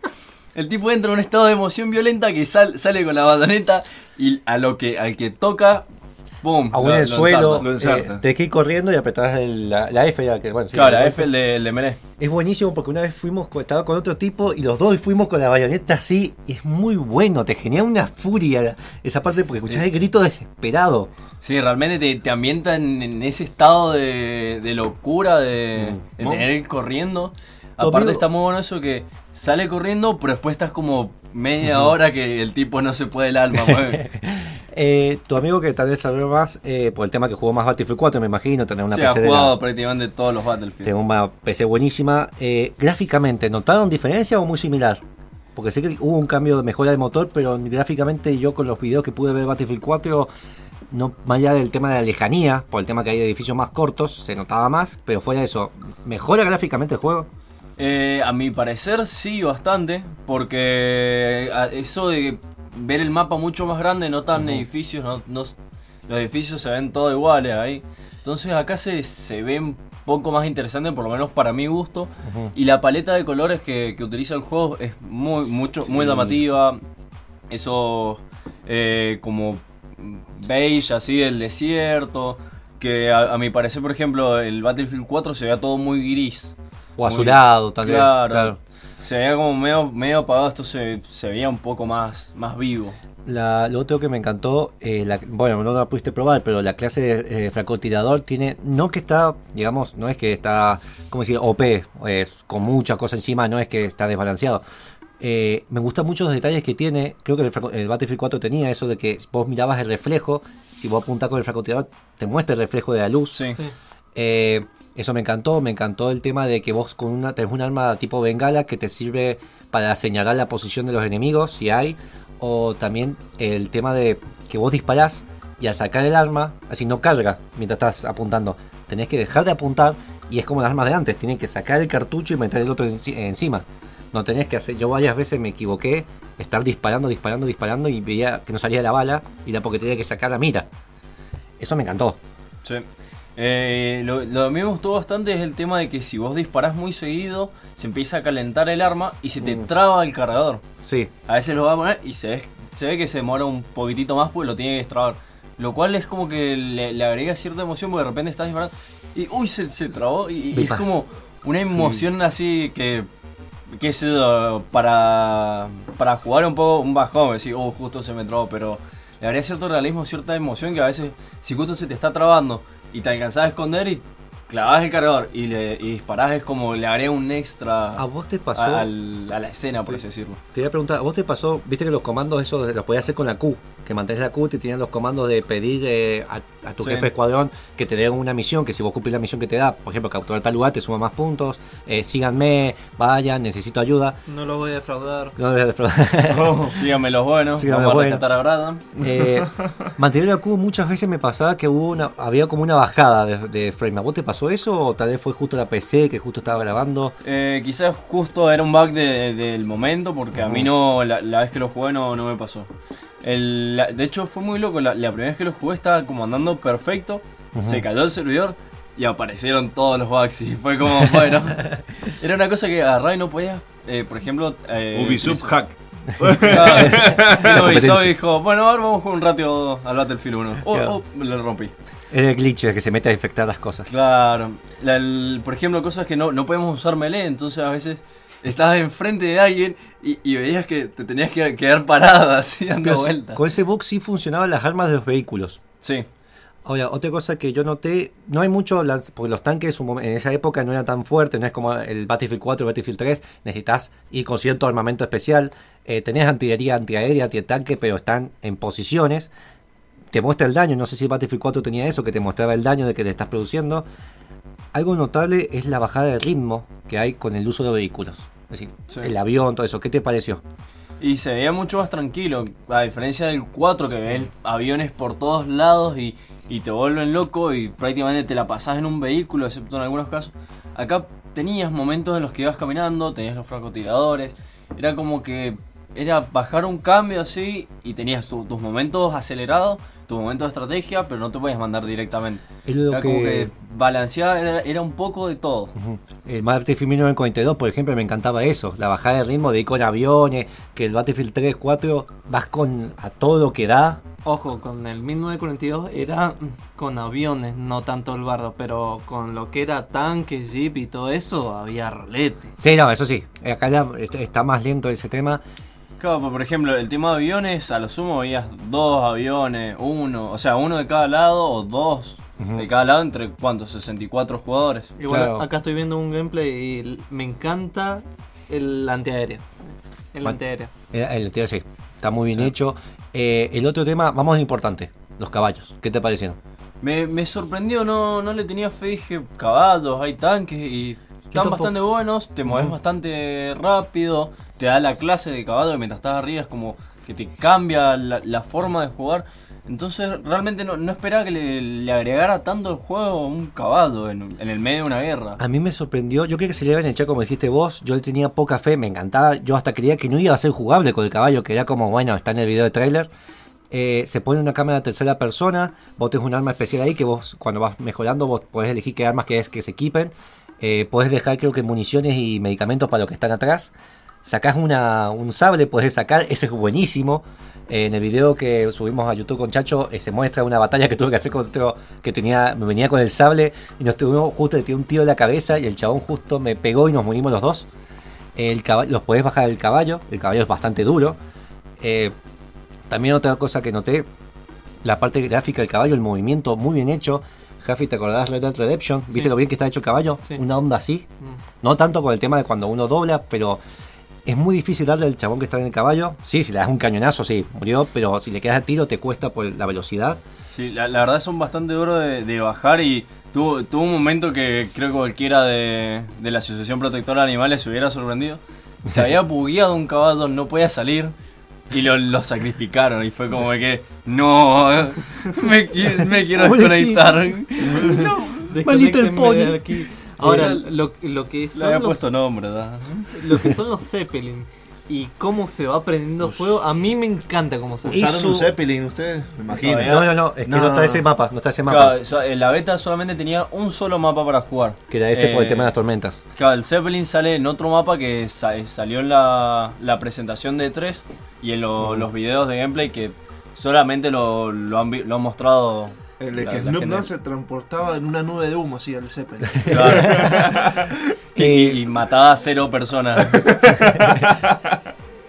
el tipo entra en un estado de emoción violenta que sal- sale con la bayoneta y a lo que al que toca, Aún lo- en el lo suelo, ensarta. Eh, ir corriendo y apretás el- la, la F. ya que, bueno, sí, Claro, la F el de, el de. Es buenísimo porque una vez fuimos, estaba con otro tipo y los dos fuimos con la bayoneta así. Y es muy bueno, te genera una furia esa parte porque escuchás el grito desesperado. Sí, realmente te, te ambienta en, en ese estado de, de locura, de, de Mm. tener que ir corriendo. Aparte amigo- está muy bueno eso que sale corriendo, pero después estás como media hora que el tipo no se puede el alma. Eh, tu amigo que tal vez sabe más, eh, por el tema que jugó más Battlefield 4, me imagino, tener una Sí, ha PC, de la- jugado prácticamente todos los Battlefield. tengo una PC buenísima. Eh, gráficamente, ¿notaron diferencia o muy similar? Porque sé que hubo un cambio de mejora de motor, pero gráficamente yo con los videos que pude ver de Battlefield 4, no más allá del tema de la lejanía, por el tema que hay edificios más cortos, se notaba más, pero fuera de eso, ¿mejora gráficamente el juego? Eh, a mi parecer sí, bastante, porque a- eso de ver el mapa mucho más grande, no tan edificios, no, no- los edificios se ven todos iguales ahí. Entonces acá se, se ve un poco más interesante, por lo menos para mi gusto. Y la paleta de colores que, que utiliza el juego es muy, mucho, muy llamativa. Eso eh, como beige así del desierto. Que a, a mi parecer, por ejemplo, el Battlefield 4 se vea todo muy gris. O Muy- azulado, tal vez. Claro. Se veía como medio, medio apagado, esto se, se veía un poco más, más vivo. La- lo otro que me encantó, eh, la- bueno, no la pudiste probar, pero la clase de eh, francotirador tiene, no que está, digamos, no es que está, ¿cómo decir? OP, es con mucha cosa encima, no es que está desbalanceado. Eh, me gustan mucho los detalles que tiene, creo que el, el Battlefield 4 tenía eso de que vos mirabas el reflejo, si vos apuntás con el francotirador, te muestra el reflejo de la luz. Sí. Sí. Eso me encantó, me encantó el tema de que vos con una tenés un arma tipo bengala que te sirve para señalar la posición de los enemigos, si hay, o también el tema de que vos disparás y al sacar el arma, así no carga mientras estás apuntando, tenés que dejar de apuntar y es como las armas de antes, tienen que sacar el cartucho y meter el otro enci- encima. No tenés que hacer, yo varias veces me equivoqué, estar disparando, disparando, disparando y veía que no salía la bala y era porque tenía que sacar la mira. Eso me encantó. Sí. Eh, lo, lo que a mí me gustó bastante es el tema de que si vos disparás muy seguido, se empieza a calentar el arma y se te Mm. traba el cargador. Sí, A veces lo va a poner y se ve, se ve que se demora un poquitito más porque lo tiene que destrabar. Lo cual es como que le, le agrega cierta emoción porque de repente estás disparando y uy, se, se trabó. Y, es como una emoción así que, que es para, para jugar un poco un bajón. Decir, oh, justo se me trabó, pero le agrega cierto realismo, cierta emoción que a veces, si justo se te está trabando y te alcanzás a esconder y clavas el cargador y, le, y disparás, es como le agrega un extra ¿A vos te pasó? a, al- a la escena, por Sí. así decirlo. Te voy a preguntar, ¿a vos te pasó, viste que los comandos esos los podías hacer con la Q? Que mantenés la Q, te tenían los comandos de pedir eh, a, a tu Sí. jefe de escuadrón que te den una misión, que si vos cumplís la misión que te da, por ejemplo, capturar tal lugar, te suma más puntos, eh, síganme, vayan, necesito ayuda. No los voy a defraudar. No debes defraudar. Oh, Síganme los buenos, Síganme vamos los a rescatar a Brad. Eh, mantener la Q muchas veces me pasaba que hubo una, había como una bajada de, de frame. ¿A vos te pasó eso o tal vez fue justo la PC que justo estaba grabando? Eh, quizás justo era un bug de- del momento, porque a mí no, la, la vez que lo jugué no, no me pasó. El- la- de hecho fue muy loco, la, la primera vez que lo jugué estaba como andando perfecto, se cayó el servidor y aparecieron todos los bugs y fue como, bueno, era una cosa que agarraba y no podía, eh, por ejemplo... eh, Ubisoft hack. y dijo, bueno, ahora vamos con un ratio al Battlefield 1. Oh, oh, le rompí. Es el glitch que se mete a infectar las cosas. Claro. por ejemplo, cosas que no, no podemos usar melee, entonces a veces estabas enfrente de alguien y, veías que te tenías que quedar parado así dando vueltas. Con ese bug sí funcionaban las armas de los vehículos. Sí. Ahora, otra cosa que yo noté, no hay mucho, porque los tanques en esa época no eran tan fuertes, no es como el Battlefield 4 o Battlefield 3, necesitas ir con cierto armamento especial, eh, tenés artillería antiaérea, antitanque, pero están en posiciones, te muestra el daño, no sé si Battlefield 4 tenía eso, que te mostraba el daño de que le estás produciendo. Algo notable es la bajada de ritmo que hay con el uso de vehículos, es decir, el avión, todo eso, ¿qué te pareció? Y se veía mucho más tranquilo, a diferencia del 4 que ven aviones por todos lados y, te vuelven loco y prácticamente te la pasás en un vehículo, excepto en algunos casos. Acá tenías momentos en los que ibas caminando, tenías los francotiradores, era como que era bajar un cambio así y tenías tus momentos acelerados tu momento de estrategia, pero no te puedes mandar directamente. era como que balancear era, un poco de todo. El Battlefield 1942, por ejemplo, me encantaba eso, la bajada de ritmo de ir con aviones, que el Battlefield 3, 4 vas con a todo lo que da. Ojo, con el 1942 era con aviones, no tanto el bardo, pero con lo que era tanque, jeep y todo eso, había rolete. Sí, no, eso sí, acá está más lento ese tema. Claro, por ejemplo, el tema de aviones, a lo sumo veías dos aviones, uno, o sea, uno de cada lado o dos de cada lado entre cuántos, 64 jugadores. Igual acá estoy viendo un gameplay y me encanta el antiaéreo. El antiaéreo. El, antiaéreo sí, está muy bien hecho. Eh, el otro tema, vamos a lo importante, los caballos. ¿Qué te parecieron? Me, me sorprendió, no, no le tenía fe, dije caballos, hay tanques y están bastante buenos, te mueves bastante rápido, te da la clase de caballo mientras estás arriba es como que te cambia la, forma de jugar. Entonces realmente no, esperaba que le, agregara tanto el juego un caballo en, el medio de una guerra. A mí me sorprendió, yo creo que se le iban a echar como dijiste vos, yo le tenía poca fe, me encantaba, yo hasta creía que no iba a ser jugable con el caballo, que era como, bueno, está en el video de trailer. Eh, se pone una cámara de tercera persona, vos tenés un arma especial ahí que vos cuando vas mejorando vos podés elegir qué armas que es que se equipen eh, podés dejar creo que municiones y medicamentos para los que están atrás. Sacás una, un sable, podés sacar, ese es buenísimo. Eh, en el video que subimos a YouTube con Chacho eh, se muestra una batalla que tuve que hacer contra que tenía, me venía con el sable y nos tuvimos justo le tiré un tiro en la cabeza y el chabón justo me pegó y nos morimos los dos. El los podés bajar del caballo, el caballo es bastante duro. también otra cosa que noté, la parte gráfica del caballo, el movimiento muy bien hecho. Jaffi, ¿te acordás de Red Dead Redemption? ¿Viste lo bien que está hecho el caballo? Una onda así. Mm. No tanto con el tema de cuando uno dobla, pero es muy difícil darle al chabón que está en el caballo. Sí, si le das un cañonazo, sí, murió, pero si le quedas a tiro te cuesta por la velocidad. Sí, la, verdad son bastante duros de, bajar y tuvo, tuvo, un momento que creo que cualquiera de, de la Asociación Protectora de Animales se hubiera sorprendido. Se había bugueado un caballo, no podía salir y lo, sacrificaron y fue como que no me, me quiero desconectar no, maldito el pony ahora lo, lo que son Le había puesto nombre ¿verdad? lo que son los Zeppelin y cómo se va prendiendo fuego. A mí me encanta cómo se ¿Usaron un Zeppelin ustedes? Me imagino. No, no, no, es que no, está ese mapa. No está ese mapa. Claro, la beta solamente tenía un solo mapa para jugar. Que era ese por el eh, tema de las tormentas. Claro, el Zeppelin sale en otro mapa que salió en la, la presentación de 3 y en los videos de gameplay que solamente lo, lo, han, lo han mostrado el de que Snoop no se transportaba en una nube de humo así al Zeppelin. Claro. y, mataba a cero personas.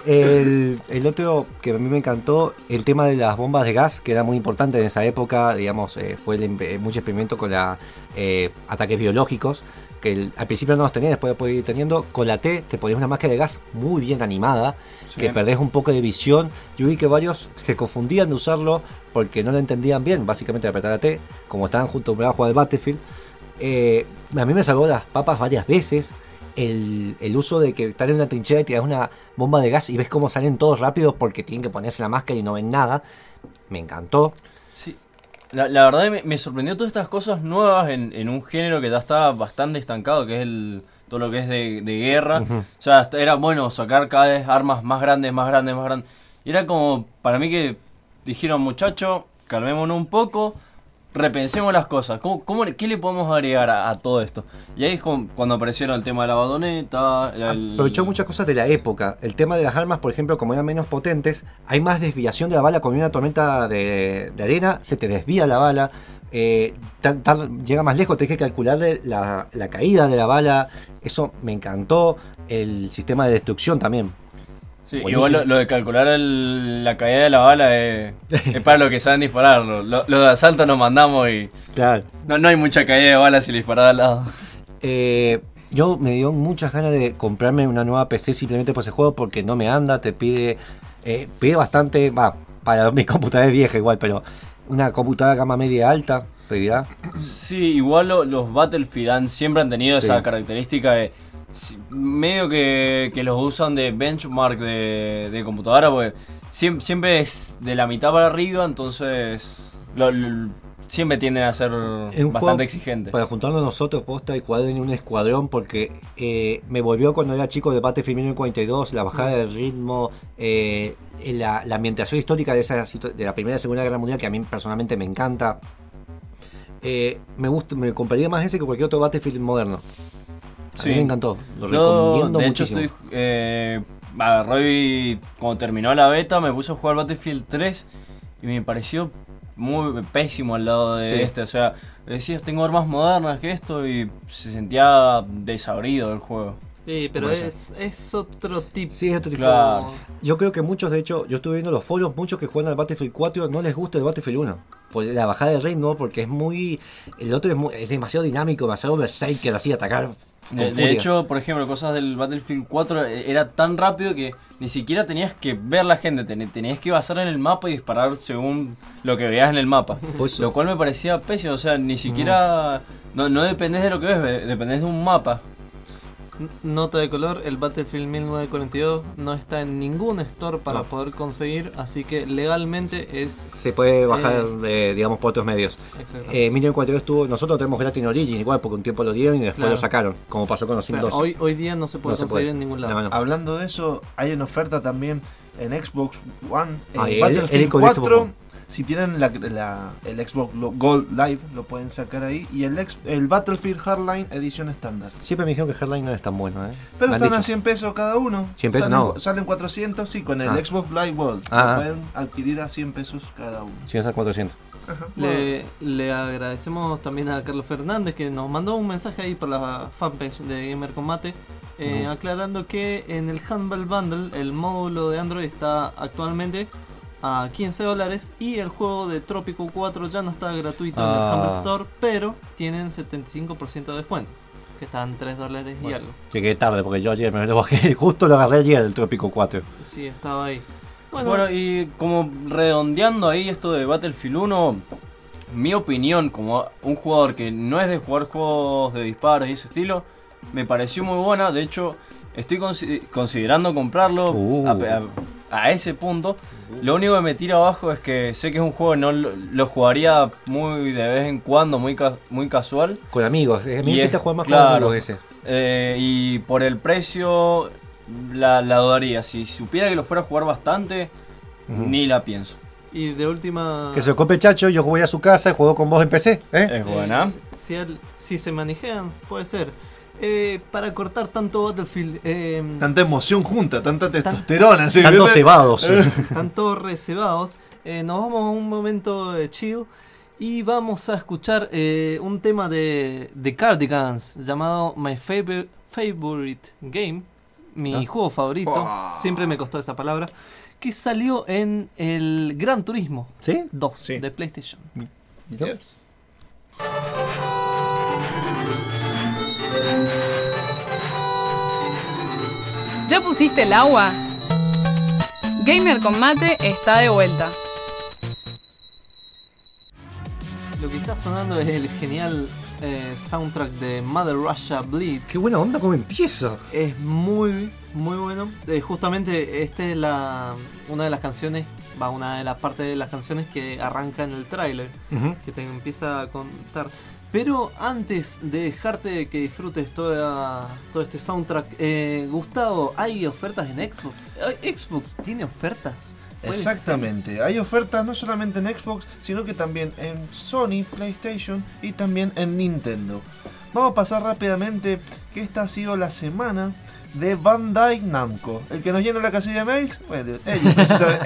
El, otro que a mí me encantó, el tema de las bombas de gas, que era muy importante en esa época, digamos, eh, fue mucho experimento con la, eh, ataques biológicos, que al principio no los tenía, después de ir teniendo. Con la T te ponías una máscara de gas muy bien animada, que perdés un poco de visión. Yo vi que varios se confundían de usarlo porque no lo entendían bien, básicamente de apretar la T, como estaban junto a jugar al Battlefield. Eh, a mí me salvó las papas varias veces. El, uso de que estar en una trinchera y tiras una bomba de gas y ves cómo salen todos rápidos porque tienen que ponerse la máscara y no ven nada. Me encantó. Sí. La, verdad me, sorprendió todas estas cosas nuevas en, un género que ya estaba bastante estancado, que es el todo lo que es de, guerra. O sea, era bueno sacar cada vez armas más grandes, más grandes, más grandes. Y era como, para mí que dijeron, muchacho, calmémonos un poco, repensemos las cosas. ¿Cómo, qué le podemos agregar a, todo esto? Y ahí es cuando aparecieron el tema de la badoneta. Aprovechó muchas cosas de la época. El tema de las armas, por ejemplo, como eran menos potentes, hay más desviación de la bala. Con una tormenta de, arena, se te desvía la bala. Eh, llega más lejos, tienes que calcularle la, la caída de la bala. Eso me encantó. El sistema de destrucción también Sí, igual lo, de calcular la caída de la bala es, para los que saben disparar. Lo, de asalto nos mandamos y. Claro. No, no hay mucha caída de bala si le disparas al lado. Eh, yo me dio muchas ganas de comprarme una nueva PC simplemente por ese juego porque no me anda, te pide. Eh, pide bastante. Va, para mi computadora es vieja igual, pero una computadora gama media alta pedirá. Sí, igual los Battlefield siempre han tenido esa característica de medio que, los usan de benchmark de, computadora, porque siempre, es de la mitad para arriba, entonces siempre tienden a ser bastante exigentes. Para juntarnos nosotros, posta y jugar en un escuadrón, porque eh, me volvió cuando era chico de Battlefield 1942, la bajada del ritmo, eh, la, ambientación histórica de, esa, de la Primera y Segunda Guerra Mundial, que a mí personalmente me encanta. Eh, me gusta, me compraría más ese que cualquier otro Battlefield moderno. Sí. me encantó. Lo recomiendo de muchísimo. Hecho estoy, eh, agarré cuando terminó la beta me puse a jugar Battlefield 3 y me pareció muy pésimo al lado de este. O sea, decías, tengo armas modernas que esto y se sentía desabrido el juego. Sí, pero es, es, otro tipo. Sí, es otro tipo. Yo creo que muchos, de hecho, yo estuve viendo los foros, muchos que juegan al Battlefield 4 no les gusta el Battlefield 1. Por la bajada de ritmo, porque es muy. El otro es, es demasiado dinámico, demasiado que así, atacar de, hecho, por ejemplo, cosas del Battlefield 4 eh, era tan rápido que ni siquiera tenías que ver la gente, tenías que basar en el mapa y disparar según lo que veas en el mapa. Pues, lo cual me parecía pésimo, o sea, ni siquiera... No, no dependes de lo que ves, dependes de un mapa. Nota de color, el Battlefield 1942 no está en ningún store para poder conseguir, así que legalmente es... Se puede bajar, eh, digamos, por otros medios. Eh, 1942 estuvo, nosotros tenemos Gratis Origin igual, porque un tiempo lo dieron y después lo sacaron, como pasó con los Sims Hoy, hoy día no se puede conseguir en ningún lado. Hablando de eso, hay una oferta también en Xbox One, en ah, Battlefield 4 si tienen la, el Xbox Gold Live, lo pueden sacar ahí. Y el, el Battlefield Hardline edición estándar. Siempre me dijeron que Hardline no es tan bueno, ¿eh? Pero están a 100 pesos cada uno. 100 pesos salen, no. Salen 400, sí, con el ah. Xbox Live Gold. Ah. pueden adquirir a 100 pesos cada uno. Sí, es a 400. Le, le, agradecemos también a Carlos Fernández que nos mandó un mensaje ahí por la fanpage de Gamer Combate eh, aclarando que en el Humble Bundle el módulo de Android está actualmente a 15 dólares y el juego de Trópico 4 ya no está gratuito en el ah. Humble Store, pero tienen 75% de descuento. Que están 3 dólares y algo. Llegué tarde porque yo ayer me lo bajé, justo lo agarré ayer el Trópico 4. Sí, estaba ahí. Bueno, y como redondeando ahí esto de Battlefield 1, mi opinión como un jugador que no es de jugar juegos de disparos y ese estilo, me pareció muy buena. De hecho, estoy considerando comprarlo uh. a, ese punto. Lo único que me tira abajo es que sé que es un juego que no lo, jugaría muy de vez en cuando, muy, muy casual. Con amigos, es mi jugar más con amigos ese. Eh, y por el precio la, la dudaría. Si supiera que lo fuera a jugar bastante, ni la pienso. Y de última. Que se lo compre Chacho, yo voy a su casa y juego con vos en PC. ¿eh? Es buena. si, si se manejan, puede ser. Eh, para cortar tanto Battlefield. Eh, tanta emoción junta, tanta testosterona. Tan, tantos cebados. tanto reservados. Eh, nos vamos a un momento de chill y vamos a escuchar un tema de, de Cardigans llamado My Favorite, favorite Game. Mi ah. juego favorito. Siempre me costó esa palabra. Que salió en el Gran Turismo ¿Sí? 2 de PlayStation. ¿Ya pusiste el agua? Gamer con mate está de vuelta. Lo que está sonando es el genial eh, soundtrack de Mother Russia Bleeds. Qué buena onda como empieza. Es muy, muy bueno. Eh, justamente esta es la, una de las canciones, va, una de las partes de las canciones que arranca en el tráiler, que te empieza a contar. Pero antes de dejarte que disfrutes toda, todo este soundtrack, eh, Gustavo, ¿hay ofertas en Xbox? ¿Xbox tiene ofertas? Exactamente. Hay ofertas no solamente en Xbox, sino que también en Sony, PlayStation y también en Nintendo. Vamos a pasar rápidamente que esta ha sido la semana de Bandai Namco. El que nos llena la casilla de mails, bueno, ellos,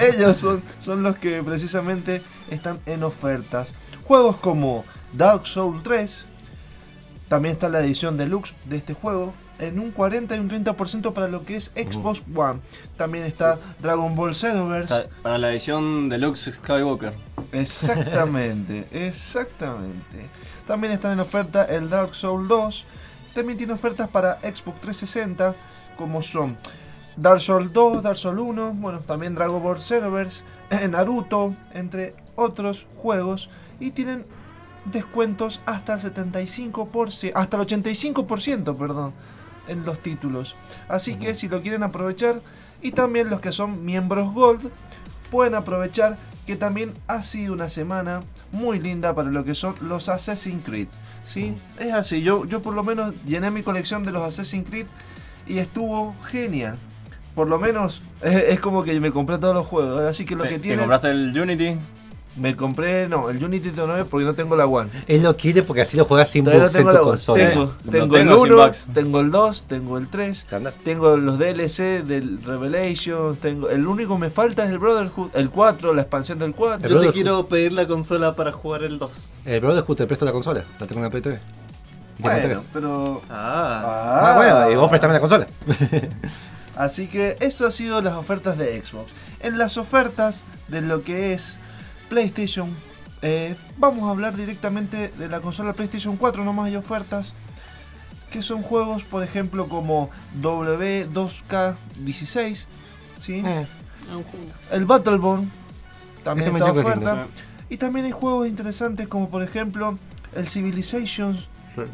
ellos son, son los que precisamente están en ofertas. Juegos como Dark Souls 3, también está la edición deluxe de este juego, en un 40 y un 30% para lo que es Xbox One. También está Dragon Ball Xenoverse. Para la edición deluxe Skywalker. Exactamente, exactamente. También están en oferta el Dark Souls 2. También tiene ofertas para Xbox 360, como son Dark Souls 2, Dark Souls 1, bueno, también Dragon Ball Xenoverse, Naruto, entre otros juegos. Y tienen descuentos hasta el 75%, hasta el 85%, perdón, en los títulos. Así que si lo quieren aprovechar, y también los que son miembros Gold, pueden aprovechar que también ha sido una semana muy linda para lo que son los Assassin's Creed. ¿sí? Es así, yo, yo por lo menos llené mi colección de los Assassin's Creed y estuvo genial. Por lo menos es, como que me compré todos los juegos. Así que lo que tiene. ¿Te compraste el Unity? Me compré, no, el Unity 9 porque no tengo la One. Él lo quiere porque así lo juegas sin bugs en tu consola. Tengo, tengo, el 1, tengo el 2, tengo el 3, tengo los DLC del Revelations, tengo el único que me falta es el Brotherhood, el 4, la expansión del 4. Yo te quiero pedir la consola para jugar el 2. El Brotherhood te presto la consola, la tengo en la P3. Bueno, pero... Ah. ah. bueno, y vos prestame la consola. Así que eso ha sido las ofertas de Xbox. En las ofertas de lo que es PlayStation. Eh, vamos a hablar directamente de la consola PlayStation 4, nomás hay ofertas. Que son juegos, por ejemplo, como W2K16. ¿sí? Eh. El Battleborn. También está oferta. Y también hay juegos interesantes como por ejemplo el Civilizations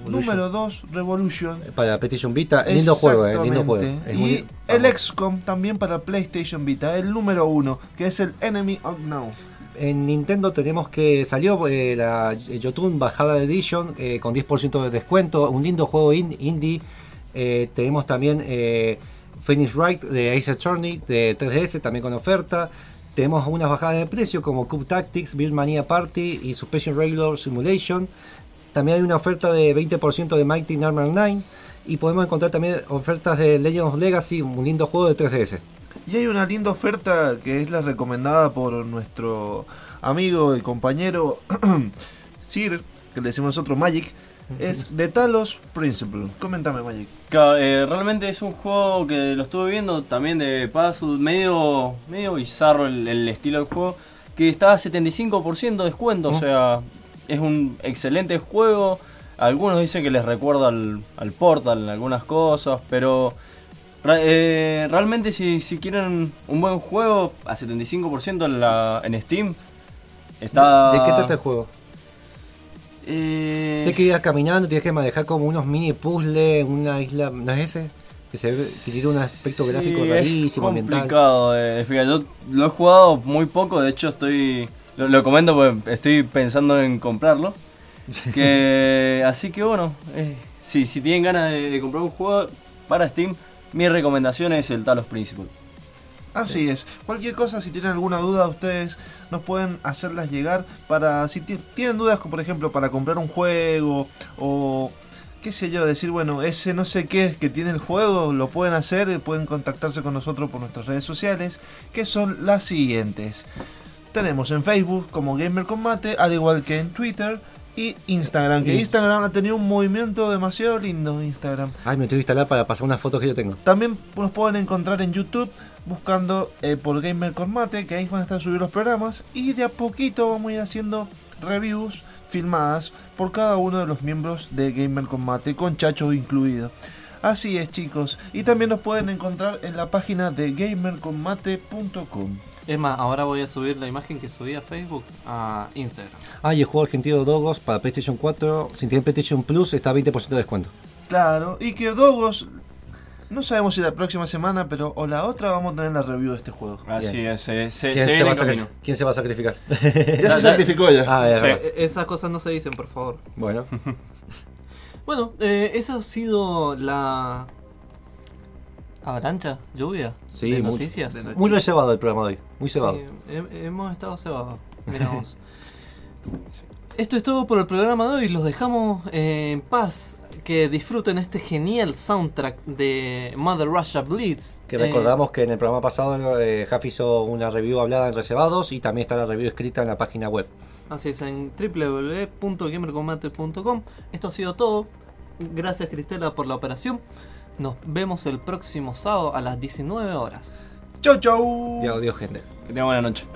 número 2 Revolution. Para PlayStation Vita, lindo juego, eh, lindo juego. y el XCOM también para PlayStation Vita, el número 1, que es el Enemy Unknown en Nintendo tenemos que salió eh, la Jotun Bajada Edition eh, con 10% de descuento, un lindo juego indie. Eh, tenemos también Phoenix Wright de Ace Attorney de 3DS también con oferta. Tenemos unas bajadas de precio como Cube Tactics, Build Mania Party y Suspension Regular Simulation. También hay una oferta de 20% de Mighty Number 9 y podemos encontrar también ofertas de Legend of Legacy, un lindo juego de 3DS. Y hay una linda oferta que es la recomendada por nuestro amigo y compañero Sir, que le decimos nosotros Magic, es de Talos Principle. Coméntame, Magic. Eh, realmente es un juego que lo estuve viendo también de puzzle, medio, medio bizarro el, estilo del juego, que está a 75% de descuento, o sea, es un excelente juego. Algunos dicen que les recuerda al, al Portal en algunas cosas, pero eh, realmente si, si, quieren un buen juego a 75% en, la, en Steam, está... ¿De qué trata el juego? Eh... Sé que ir caminando, tienes que manejar como unos mini puzzles, una isla, ¿no es ese? Que, se ve, que tiene un aspecto gráfico rarísimo, es complicado eh, yo lo he jugado muy poco, de hecho estoy... Lo, comento porque estoy pensando en comprarlo. que, así que bueno, eh, si, si tienen ganas de comprar un juego para Steam, mi recomendación es el Talos Principal. Así es. Cualquier cosa, si tienen alguna duda, ustedes nos pueden hacerlas llegar para si tienen dudas, por ejemplo para comprar un juego o qué sé yo, decir, bueno, ese no sé qué que tiene el juego, lo pueden hacer, pueden contactarse con nosotros por nuestras redes sociales, que son las siguientes. Tenemos en Facebook como Gamer Combate, al igual que en Twitter y Instagram. Que Instagram ha tenido un movimiento demasiado lindo. Instagram. Ay, me tengo que instalar para pasar unas fotos que yo tengo. También nos pueden encontrar en YouTube buscando eh, por Gamer Mate, que ahí van a estar subidos los programas. Y de a poquito vamos a ir haciendo reviews filmadas por cada uno de los miembros de Gamer Mate, con Chacho incluido. Así es, chicos. Y también nos pueden encontrar en la página de gamerconmate.com. Es más, ahora voy a subir la imagen que subí a Facebook a Instagram. Ah, y el juego argentino Dogos para PlayStation 4, si tiene PlayStation Plus, está a 20% de descuento. Claro, y que Dogos, no sabemos si la próxima semana, pero o la otra vamos a tener la review de este juego. Así es, se, se, ¿Quién, se, va a ¿Quién se va a sacrificar? ya se sacrificó ya. Ah, e-, Esas cosas no se dicen, por favor. Bueno. bueno, eh, esa ha sido la ¿Avalancha? ¿Lluvia? Sí, ¿De mucho. noticias? Muy reservado el programa de hoy. Muy cebado. Sí, he- hemos estado cebados. Miramos. Esto es todo por el programa de hoy. Los dejamos eh, en paz. Que disfruten este genial soundtrack de Mother Russia Blitz. Que Eh, recordamos que en el programa pasado eh, Jaf hizo una review hablada en reservados y también está la review escrita en la página web. así es, en www.gamercombate.com. Esto ha sido todo. Gracias Cristela por la operación. Nos vemos el próximo sábado a las 19 horas. Chau, chau. Y adiós, gente. Que tengan buena noche.